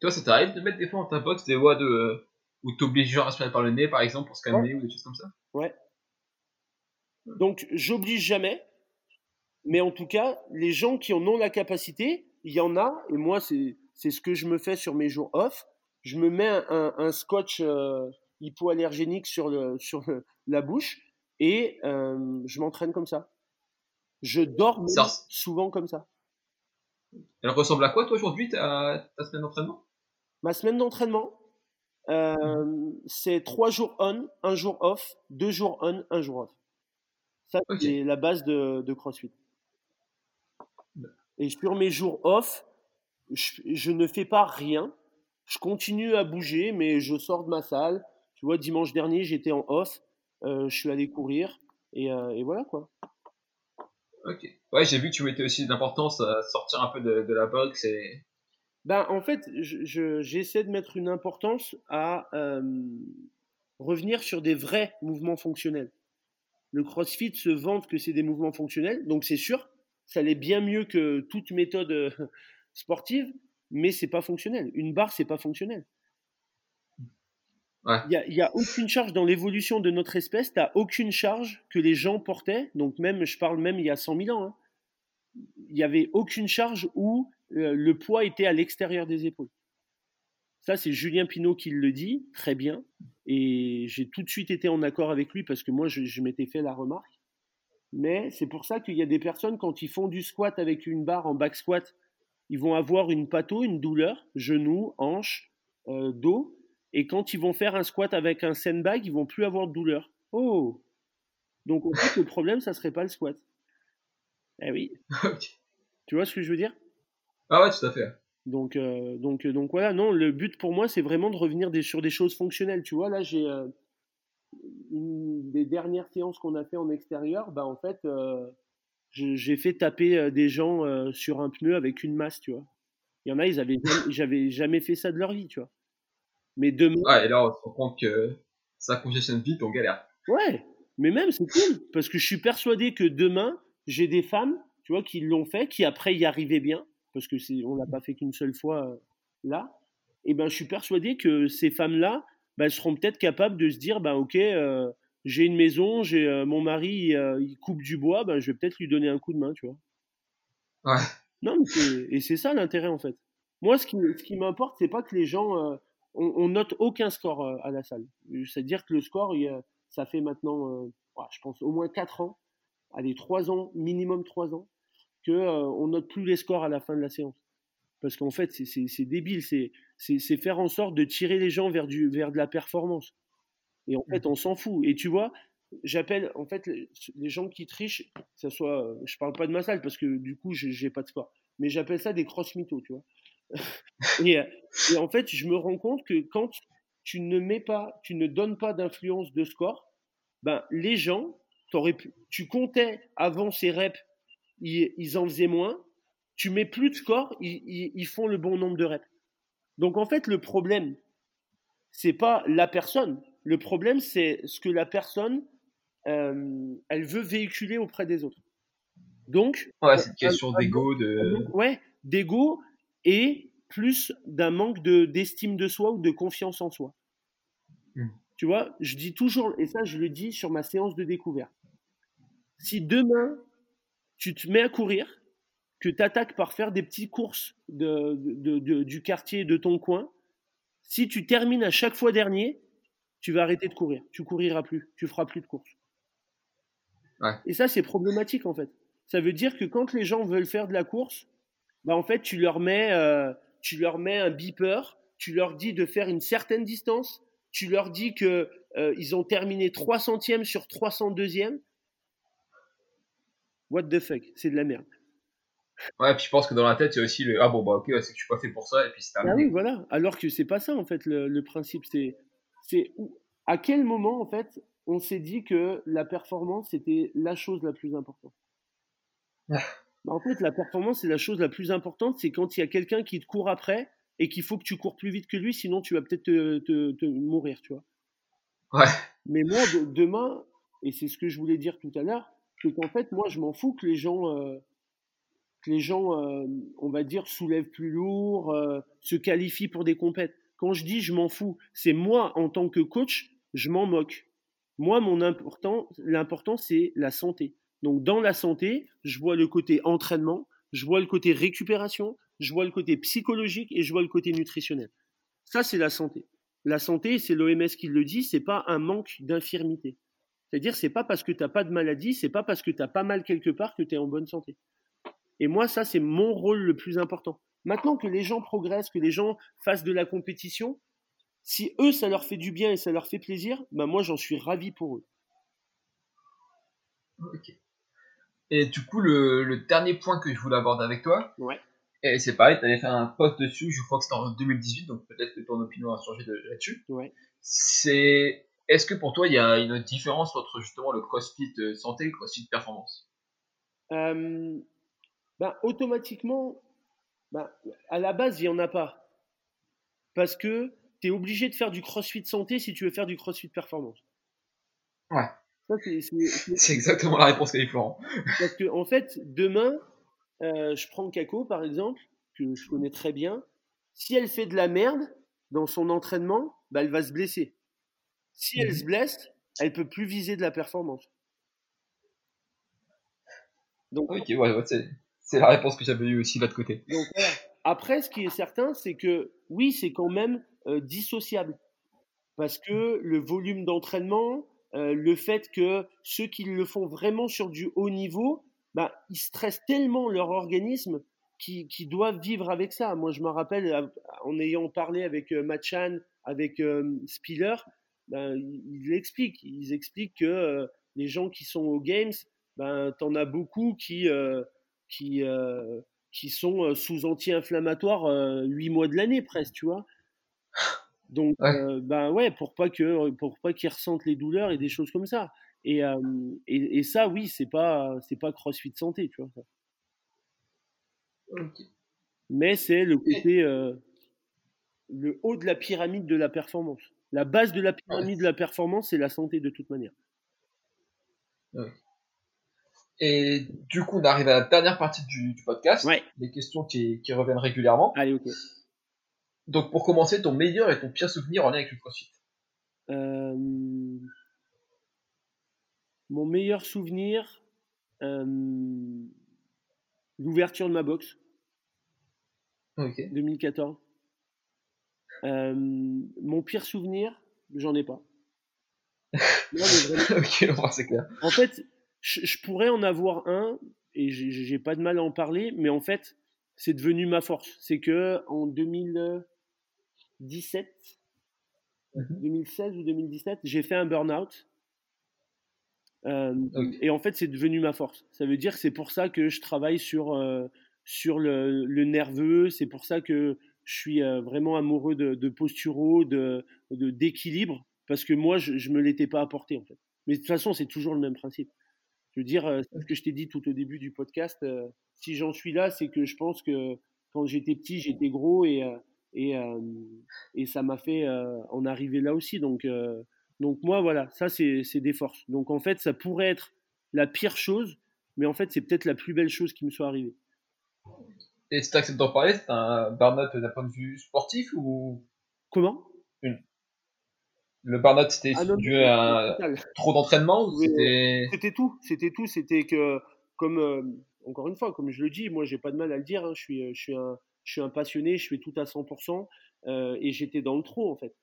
Toi, ça t'arrive de mettre des fois en ta box des voix de euh, où t'obliges genre à se par le nez, par exemple, pour se calmer ou des choses comme ça? Ouais, donc, j'oblige jamais. Mais en tout cas, les gens qui en ont la capacité, il y en a. Et moi, c'est ce que je me fais sur mes jours off. Je me mets un, scotch euh, hypoallergénique sur, le, sur la bouche et euh, je m'entraîne comme ça. Je dors souvent comme ça. Elle ressemble à quoi, toi, aujourd'hui, ta, ta semaine d'entraînement? Ma semaine d'entraînement, euh, c'est trois jours on, un jour off, deux jours on, un jour off. Ça, c'est la base de, CrossFit. Et sur mes jours off, je, ne fais pas rien. Je continue à bouger, mais je sors de ma salle. Tu vois, dimanche dernier, j'étais en off. Euh, je suis allé courir. Et, euh, et, voilà quoi. Ok. Ouais, j'ai vu que tu mettais aussi d'importance à sortir un peu de, la boxe et. Ben, en fait, j'essaie de mettre une importance à euh, revenir sur des vrais mouvements fonctionnels. Le CrossFit se vante que c'est des mouvements fonctionnels, donc c'est sûr, ça l'est bien mieux que toute méthode sportive, mais c'est pas fonctionnel. Une barre, c'est pas fonctionnel. Il n'y a, aucune charge dans l'évolution de notre espèce, tu aucune charge que les gens portaient, donc même, je parle même il y a 100 000 ans, hein. il n'y avait aucune charge où euh, le poids était à l'extérieur des épaules. Ça, c'est Julien Pinault qui le dit, très bien, et j'ai tout de suite été en accord avec lui parce que moi, je, m'étais fait la remarque. Mais c'est pour ça qu'il y a des personnes, quand ils font du squat avec une barre en back squat, ils vont avoir une patho, une douleur, genou, hanche, euh, dos, et quand ils vont faire un squat avec un sandbag, ils vont plus avoir de douleur. Oh Donc en fait, le problème, ça serait pas le squat. Eh oui. Tu vois ce que je veux dire? Ah ouais, tout à fait. Donc, euh, donc, euh, donc voilà, non, le but pour moi, c'est vraiment de revenir sur des choses fonctionnelles. Tu vois, là, j'ai euh, une des dernières séances qu'on a fait en extérieur, bah en fait, j'ai fait taper des gens sur un pneu avec une masse, tu vois. Il y en a, ils avaient, j'avais jamais fait ça de leur vie, tu vois. Mais demain. Ouais, et là, on se rend compte que ça congestionne vite, on galère. Ouais, mais même, c'est cool, parce que je suis persuadé que demain, j'ai des femmes, tu vois, qui l'ont fait, qui après y arrivaient bien, parce que c'est, on l'a pas fait qu'une seule fois euh, là. Et ben, je suis persuadé que ces femmes-là, ben, elles seront peut-être capables de se dire, ben, ok, euh, j'ai une maison, j'ai euh, mon mari, il coupe du bois, ben, je vais peut-être lui donner un coup de main, tu vois. Ouais. Non, mais et c'est ça l'intérêt en fait. Moi, ce qui, ce qui m'importe, c'est pas que les gens on, note aucun score euh, à la salle. C'est-à-dire que le score, ça fait maintenant, euh, je pense, au moins 4 ans, allez, 3 ans, minimum 3 ans, qu'on euh, ne note plus les scores à la fin de la séance. Parce qu'en fait, c'est débile, c'est faire en sorte de tirer les gens vers, du, vers de la performance. Et en fait, mmh. on s'en fout. Et tu vois, j'appelle en fait les, gens qui trichent, ça soit, je parle pas de ma salle parce que du coup, j'ai pas de score, mais j'appelle ça des cross mythos, tu vois. Euh, et, en fait, je me rends compte que quand tu ne mets pas, tu ne donnes pas d'influence de score, ben, les gens, pu, tu comptais avant ces reps, ils, en faisaient moins, tu mets plus de score, ils, font le bon nombre de reps. Donc en fait, le problème, c'est pas la personne. Le problème, c'est ce que la personne, euh, elle veut véhiculer auprès des autres. Donc, ouais, c'est une question d'ego, de. Ouais, d'ego et plus d'un manque d'estime de, soi ou de confiance en soi. Hmm. Tu vois, je dis toujours, et ça je le dis sur ma séance de découverte, si demain tu te mets à courir, que tu attaques par faire des petites courses du quartier de ton coin, si tu termines à chaque fois dernier, tu vas arrêter de courir. Tu couriras plus, tu feras plus de courses. Et ça, c'est problématique en fait. Ça veut dire que quand les gens veulent faire de la course, bah, en fait, tu leur mets, euh, tu leur mets un beeper, tu leur dis de faire une certaine distance, tu leur dis que euh, ils ont terminé 3 centièmes sur 302e. What the fuck, c'est de la merde. Ouais, puis je pense que dans la tête, il y a aussi le ah bon bah ok, c'est que je suis pas fait pour ça et puis c'est terminé. Ah oui, voilà. Alors que c'est pas ça en fait le, principe, c'est c'est à quel moment en fait on s'est dit que la performance c'était la chose la plus importante? En fait, la performance, c'est la chose la plus importante. C'est quand il y a quelqu'un qui te court après et qu'il faut que tu cours plus vite que lui, sinon tu vas peut-être te, mourir, tu vois. Ouais. Mais moi, demain, et c'est ce que je voulais dire tout à l'heure, c'est qu'en fait, moi, je m'en fous que les gens, euh, que les gens, euh, on va dire, soulèvent plus lourd, euh, se qualifient pour des compètes. Quand je dis je m'en fous, c'est moi en tant que coach, je m'en moque. Moi, mon important, l'important, c'est la santé. Donc dans la santé, je vois le côté entraînement, je vois le côté récupération, je vois le côté psychologique et je vois le côté nutritionnel. Ça, c'est la santé. La santé, c'est l'OMS qui le dit, c'est pas un manque d'infirmité. C'est-à-dire, c'est pas parce que tu n'as pas de maladie, c'est pas parce que tu n'as pas mal quelque part que tu es en bonne santé. Et moi, ça, c'est mon rôle le plus important. Maintenant que les gens progressent, que les gens fassent de la compétition, si eux, ça leur fait du bien et ça leur fait plaisir, ben moi, j'en suis ravi pour eux. Et du coup, le, dernier point que je voulais aborder avec toi, ouais. et c'est pareil, tu avais fait un post dessus, je crois que c'était en 2018, donc peut-être que ton opinion a changé là-dessus. Ouais. C'est, est-ce que pour toi, il y a une différence entre justement le CrossFit euh, santé et le CrossFit performance? Ben, Automatiquement, ben, à la base, il n'y en a pas. Parce que tu es obligé de faire du crossfit santé si tu veux faire du crossfit performance. Ouais. C'est exactement la réponse qu'a dit Florent. Parce que, en fait, demain, euh, je prends Kako, par exemple, que je connais très bien. Si elle fait de la merde dans son entraînement, bah, elle va se blesser. Si elle mhm. se blesse, elle peut plus viser de la performance. Donc, ok, ouais, c'est la réponse que j'avais eue aussi de l'autre côté. Après, ce qui est certain, c'est que oui, c'est quand même euh, dissociable. Parce que le volume d'entraînement, euh, le fait que ceux qui le font vraiment sur du haut niveau, bah, ils stressent tellement leur organisme qu'ils doivent vivre avec ça. Moi, je me rappelle, en ayant parlé avec euh, Machan, avec euh, Spiller, ben, ils expliquent. Ils expliquent que les gens qui sont aux Games, ben, t'en as beaucoup qui, qui, qui sont sous anti-inflammatoires 8 mois de l'année presque, tu vois. Donc, ouais. ben ouais, pour pas que, pour pas qu'ils ressentent les douleurs et des choses comme ça. Et, et, et, ça, oui, c'est pas, c'est pas CrossFit santé, tu vois. Mais c'est le côté, le haut de la pyramide de la performance. La base de la pyramide de la performance, c'est la santé de toute manière. Et du coup, on arrive à la dernière partie du, du podcast. Les questions qui, qui, reviennent régulièrement. Allez, ok. Donc pour commencer, ton meilleur et ton pire souvenir en lien avec le CrossFit euh... Mon meilleur souvenir, euh... l'ouverture de ma box. Ok. 2014. Euh... Mon pire souvenir, j'en ai pas. non, mais ok, c'est clair. En fait, je, je, pourrais en avoir un, et j'ai pas de mal à en parler, mais en fait, c'est devenu ma force. C'est que en 2000, 2017, 2016 mhm. ou 2017, j'ai fait un burn-out. Euh, et en fait, c'est devenu ma force. Ça veut dire que c'est pour ça que je travaille sur, euh, sur le, le, nerveux, c'est pour ça que je suis euh, vraiment amoureux de, de posturaux, de, d'équilibre, parce que moi, je ne me l'étais pas apporté en fait. Mais de toute façon, c'est toujours le même principe. Je veux dire, ce que je t'ai dit tout au début du podcast, si j'en suis là, c'est que je pense que quand j'étais petit, j'étais gros et, et, et ça m'a fait en arriver là aussi. Donc, donc moi, voilà, ça, c'est des forces. Donc, en fait, ça pourrait être la pire chose, mais en fait, c'est peut-être la plus belle chose qui me soit arrivée. Et si tu acceptes d'en parler, c'est un burn-out d'un point de vue sportif ou? Comment? Le burn-out, c'était ah dû à trop d'entraînement C'était tout. C'était tout. C'était que, comme encore une fois, comme je le dis, moi, j'ai pas de mal à le dire. Hein, je suis, je suis un, je suis un passionné, je fais tout à 100% euh, et j'étais dans le trop en fait.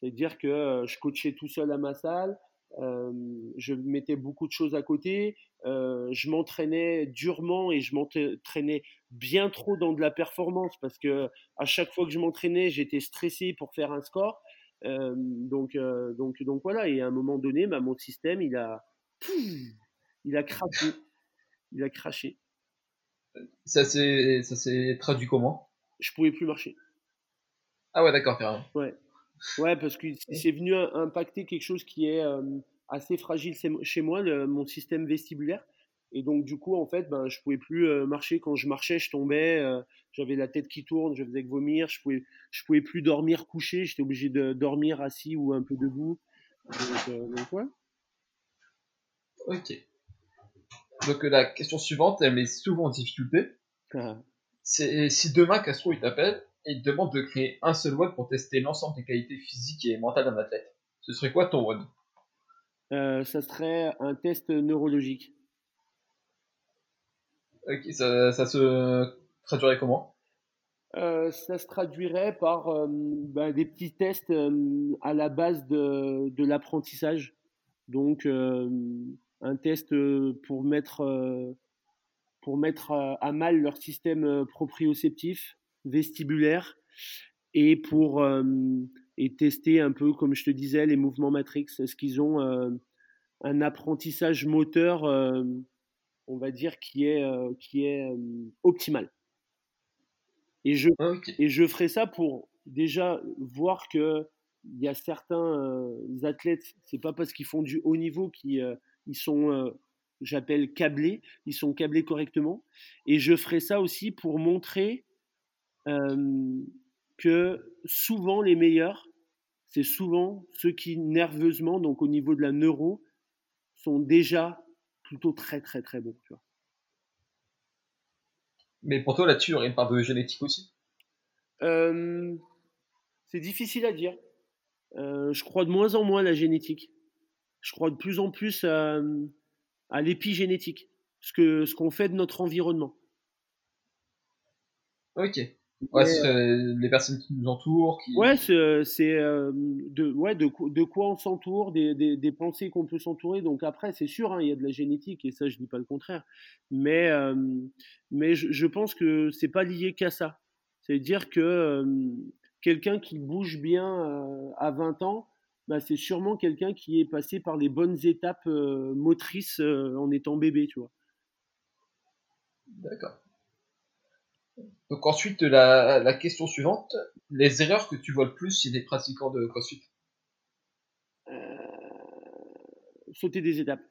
C'est-à-dire que euh, je coachais tout seul à ma salle, euh, je mettais beaucoup de choses à côté, je m'entraînais durement et je m'entraînais bien trop dans de la performance parce que à chaque fois que je m'entraînais, j'étais stressé pour faire un score. donc voilà. Et à un moment donné, bah, mon système, il a, il a craché. Il a craché. Ça s'est traduit comment? Je pouvais plus marcher. Ah ouais, d'accord, carrément. Ouais. Ouais, parce que c'est venu impacter quelque chose qui est euh, assez fragile chez moi, mon système vestibulaire. Et donc, du coup, en fait, ben, je pouvais plus euh, marcher. Quand je marchais, je tombais, euh, j'avais la tête qui tourne, je faisais que vomir, je pouvais, je pouvais plus dormir couché, j'étais obligé de dormir assis ou un peu debout. Donc, donc ouais. Ok. Donc, la question suivante, elle met souvent en difficulté. Ah si demain Castro il t'appelle et il te demande de créer un seul WOD pour tester l'ensemble des qualités physiques et mentales d'un athlète, ce serait quoi ton WOD? Euh, Ça serait un test neurologique. Ok, ça, se traduirait comment? Euh, ça se traduirait par euh, bah, des petits tests à la base de, de l'apprentissage. Donc, un test pour mettre pour mettre à mal leur système euh, proprioceptif, vestibulaire, et pour euh, et tester un peu, comme je te disais, les mouvements matrix. Est-ce qu'ils ont euh, un apprentissage moteur, on va dire, qui est, qui est optimal? Et je, et je ferai ça pour déjà voir que il y a certains athlètes, c'est pas parce qu'ils font du haut niveau qu'ils ils sont j'appelle câblés, ils sont câblés correctement. Et je ferai ça aussi pour montrer que souvent les meilleurs, c'est souvent ceux qui nerveusement, donc au niveau de la neuro, sont déjà plutôt très très très bons. Mais pour toi là-dessus, il y aurait une part de génétique aussi? C'est difficile à dire. je crois de moins en moins à la génétique je crois de plus en plus à, l'épigénétique, ce que ce qu'on fait de notre environnement. Ok. Ouais, euh, les personnes qui nous entourent. Qui... Ouais, c'est euh, de, ouais, de, de quoi on s'entoure, des, des, pensées qu'on peut s'entourer. Donc après, c'est sûr, hein, il y a de la génétique et ça, je dis pas le contraire. Mais, euh, mais je, je, pense que c'est pas lié qu'à ça. C'est-à-dire que quelqu'un qui bouge bien à 20 ans, bah, c'est sûrement quelqu'un qui est passé par les bonnes étapes euh, motrices euh, en étant bébé, tu vois. D'accord. Donc ensuite, la, la, question suivante, les erreurs que tu vois le plus chez des pratiquants de CrossFit? Euh, Sauter des étapes.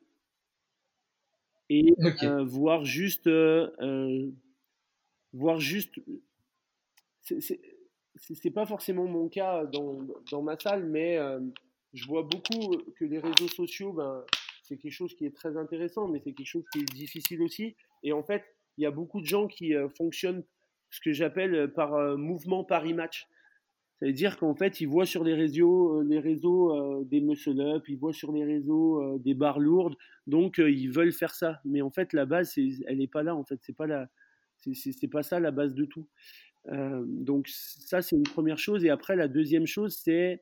Et voir juste... voir juste... C'est pas forcément mon cas dans, dans ma salle, mais je vois beaucoup que les réseaux sociaux, ben, c'est quelque chose qui est très intéressant, mais c'est quelque chose qui est difficile aussi. Et en fait, il y a beaucoup de gens qui euh, fonctionnent ce que j'appelle euh, par euh, mouvement Paris-Match. C'est-à-dire qu'en fait, ils voient sur les réseaux, les réseaux des muscle-up, ils voient sur les réseaux des barres lourdes, donc ils veulent faire ça. Mais en fait, la base, elle n'est pas là. En fait, c'est pas la, c'est pas ça la base de tout. Donc ça, c'est une première chose. Et après, la deuxième chose, c'est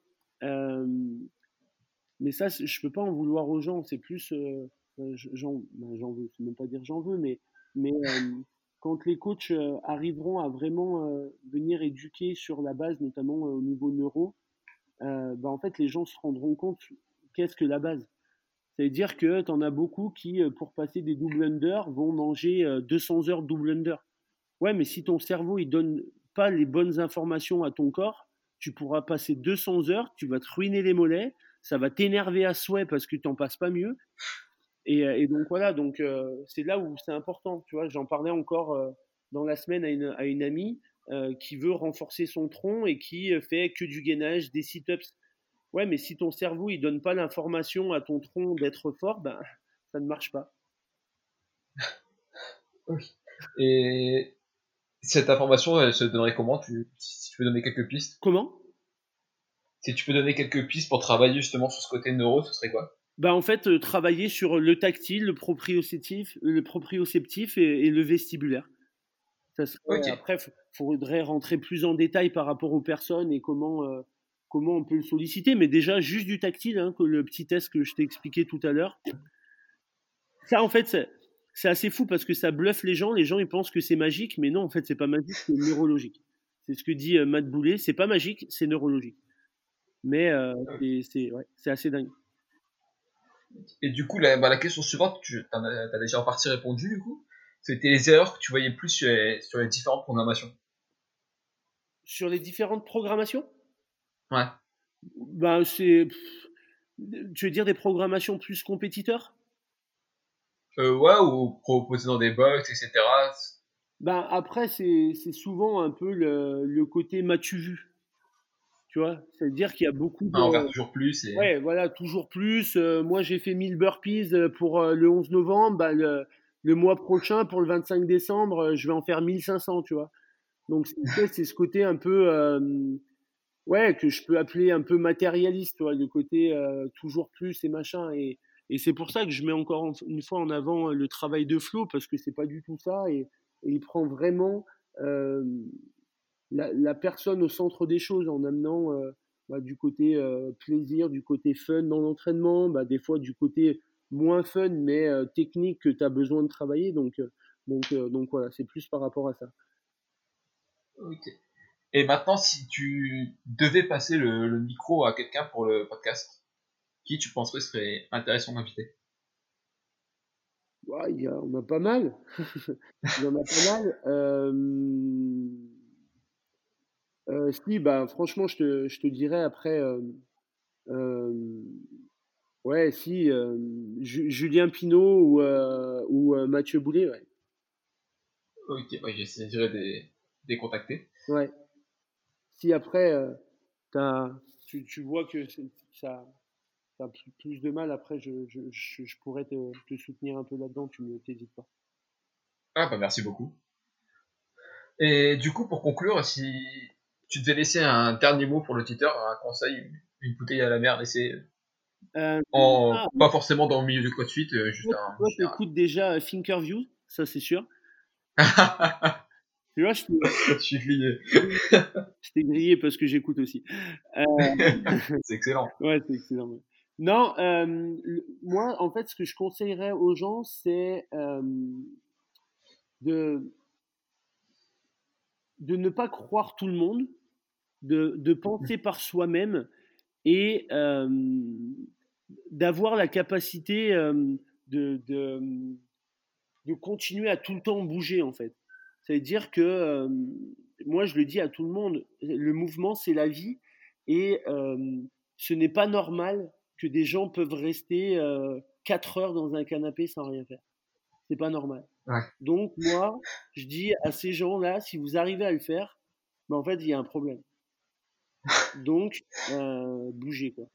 mais ça, je peux pas en vouloir aux gens. C'est plus, euh, euh, j'en ben, veux, c'est même pas dire j'en veux, mais, mais euh, quand les coachs arriveront à vraiment venir éduquer sur la base, notamment au niveau neuro, ben, en fait, les gens se rendront compte qu'est-ce que la base. C'est-à-dire que tu en as beaucoup qui, pour passer des double under, vont manger 200 heures double under. Ouais, mais si ton cerveau il donne pas les bonnes informations à ton corps, tu pourras passer 200 heures, tu vas te ruiner les mollets, ça va t'énerver à souhait parce que tu n'en passes pas mieux. Et, euh, donc voilà, donc euh, c'est là où c'est important. Tu vois, j'en parlais encore euh, dans la semaine à une, à une amie qui veut renforcer son tronc et qui fait que du gainage, des sit-ups. Ouais, mais si ton cerveau il donne pas l'information à ton tronc d'être fort, ben ça ne marche pas. oui. Et cette information, elle se donnerait comment tu, Si tu peux donner quelques pistes? Comment? Si tu peux donner quelques pistes pour travailler justement sur ce côté neuro, ce serait quoi? Bah en fait, euh, travailler sur le tactile, le proprioceptif, le proprioceptif et, le vestibulaire. Ça Après, il faudrait rentrer plus en détail par rapport aux personnes et comment, euh, comment on peut le solliciter. Mais déjà, juste du tactile, hein, que le petit test que je t'ai expliqué tout à l'heure. Ça, en fait, c'est assez fou parce que ça bluffe les gens. Les gens, ils pensent que c'est magique, mais non, en fait, c'est pas magique, c'est neurologique. C'est ce que dit euh, Matt Boulet. C'est pas magique, c'est neurologique. Mais euh, c'est ouais, assez dingue. Et du coup, la, bah, la question suivante, tu as, déjà en partie répondu du coup. C'était les erreurs que tu voyais plus sur les, sur les différentes programmations. Sur les différentes programmations? Ouais. Ben, c'est. Tu veux dire des programmations plus compétiteurs? Ouais, ou proposer dans des box, etc. Ben, après, c'est souvent un peu le, le côté m'as-tu vu tu vois, c'est-à-dire qu'il y a beaucoup de. Ah, toujours plus. Et... Ouais, voilà, toujours plus. Euh, moi, j'ai fait 1000 burpees euh, pour euh, le 11 novembre. Bah, le, le, mois prochain, pour le 25 décembre, je vais en faire 1500, tu vois. Donc, c'est ce côté un peu. ouais, que je peux appeler un peu matérialiste, tu vois, le côté toujours plus et machin. Et, et c'est pour ça que je mets encore une fois en avant le travail de Flo, parce que c'est pas du tout ça. Et, il prend vraiment la, personne au centre des choses en amenant euh, bah, du côté euh, plaisir, du côté fun dans l'entraînement, bah, des fois du côté moins fun mais euh, technique que tu as besoin de travailler. Donc, voilà, c'est plus par rapport à ça. Et maintenant, si tu devais passer le, micro à quelqu'un pour le podcast, qui tu penserais serait intéressant d'inviter? Ouais, il y a, On a pas mal. il y en a pas mal. Euh, si, bah, franchement, je te, je te dirais après, euh, euh, Ouais, si, Julien Pinault ou, ou Mathieu Boulet, ouais. Ok, ouais, j'essaierai de les contacter. Ouais. Si après, as, tu, tu, vois que ça, plus de mal, après, je, je, je, pourrais te, te, soutenir un peu là-dedans, tu ne t'hésites pas. Ah, bah merci beaucoup. Et du coup, pour conclure, si tu devais laisser un dernier mot pour l'auditeur, un conseil, une bouteille à la mer laissée euh, en, ah, pas forcément dans le milieu du CrossFit, euh, juste un. Moi, j'écoute déjà Thinkerview, ça c'est sûr. tu vois, je, je suis grillé. je t'ai grillé parce que j'écoute aussi. Euh... c'est excellent. Ouais, c'est excellent. Non, euh, moi, en fait, ce que je conseillerais aux gens, c'est euh, de ne pas croire tout le monde, de, penser par soi-même et euh, d'avoir la capacité de, de, de, continuer à tout le temps bouger en fait. C'est-à-dire que moi je le dis à tout le monde, le mouvement c'est la vie et ce n'est pas normal que des gens peuvent rester 4 heures dans un canapé sans rien faire. C'est pas normal. Donc moi, je dis à ces gens-là, si vous arrivez à le faire, ben, en fait, il y a un problème. Donc, euh, bougez quoi.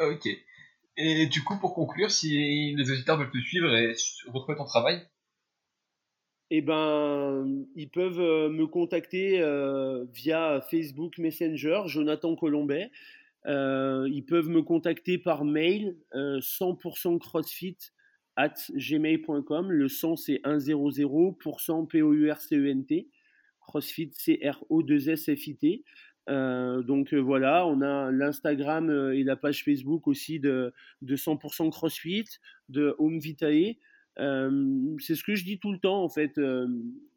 Ok. Et du coup, pour conclure, si les auditeurs veulent te suivre et retrouver ton travail? Eh ben, ils peuvent euh, me contacter euh, via Facebook Messenger, Jonathan Colombet. Ils peuvent me contacter par mail, 100% CrossFit at gmail.com. Le 100 c'est 100% P-O-U-R-C-E-N-T. CrossFit C-R-O-2-S-F-I-T. Euh, donc euh, voilà, on a l'Instagram euh, et la page Facebook aussi de, de 100% CrossFit, de Home Vitae. c'est ce que je dis tout le temps en fait.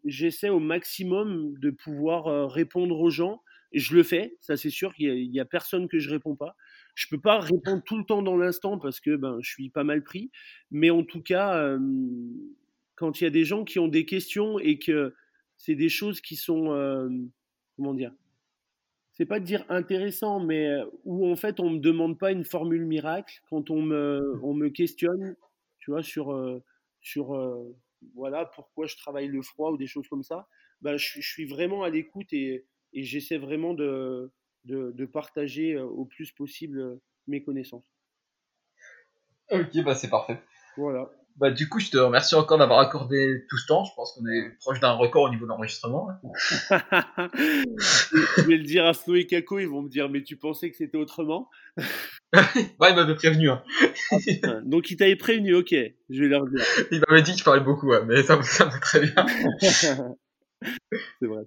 J'essaie au maximum de pouvoir répondre aux gens. Je le fais, ça c'est sûr qu'il n'y a, personne que je réponds pas. Je peux pas répondre tout le temps dans l'instant parce que ben, je suis pas mal pris. Mais en tout cas, quand il y a des gens qui ont des questions et que c'est des choses qui sont, comment dire, c'est pas de dire intéressant, mais où en fait on me demande pas une formule miracle quand on me, on me questionne, tu vois, sur, sur voilà pourquoi je travaille le froid ou des choses comme ça. Ben, je, je suis vraiment à l'écoute et, et j'essaie vraiment de, de, de, partager au plus possible mes connaissances. Ok, bah c'est parfait. Voilà. Bah, du coup, je te remercie encore d'avoir accordé tout ce temps. Je pense qu'on est proche d'un record au niveau de l'enregistrement. je vais le dire à Flo et Kako, ils vont me dire, mais tu pensais que c'était autrement? Ouais, il m'avait prévenu. Hein. Donc, il t'avait prévenu, ok, je vais leur dire. Il m'avait dit qu'il parlait beaucoup, mais ça, ça me très bien. c'est vrai.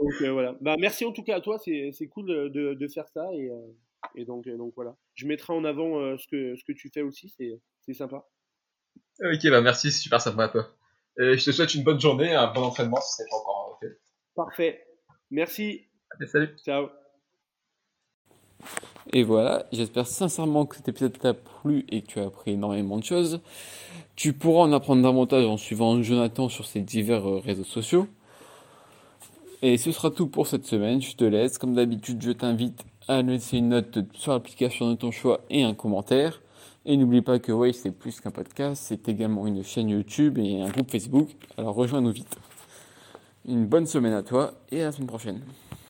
Donc, euh, voilà. Bah, merci en tout cas à toi, c'est cool de, de, faire ça. Et, euh, et donc, euh, donc, voilà. Je mettrai en avant ce, que, ce que tu fais aussi, c'est sympa. Ok, bah merci, c'est super sympa à toi. Et je te souhaite une bonne journée, un bon entraînement si c'est pas encore fait. Parfait. Merci. Allez, salut. Ciao. Et voilà, j'espère sincèrement que cet épisode t'a plu et que tu as appris énormément de choses. Tu pourras en apprendre davantage en suivant Jonathan sur ses divers réseaux sociaux. Et ce sera tout pour cette semaine. Je te laisse. Comme d'habitude, je t'invite à laisser une note sur l'application de ton choix et un commentaire. Et n'oublie pas que Wave, c'est plus qu'un podcast, c'est également une chaîne YouTube et un groupe Facebook. Alors rejoins-nous vite. Une bonne semaine à toi et à la semaine prochaine.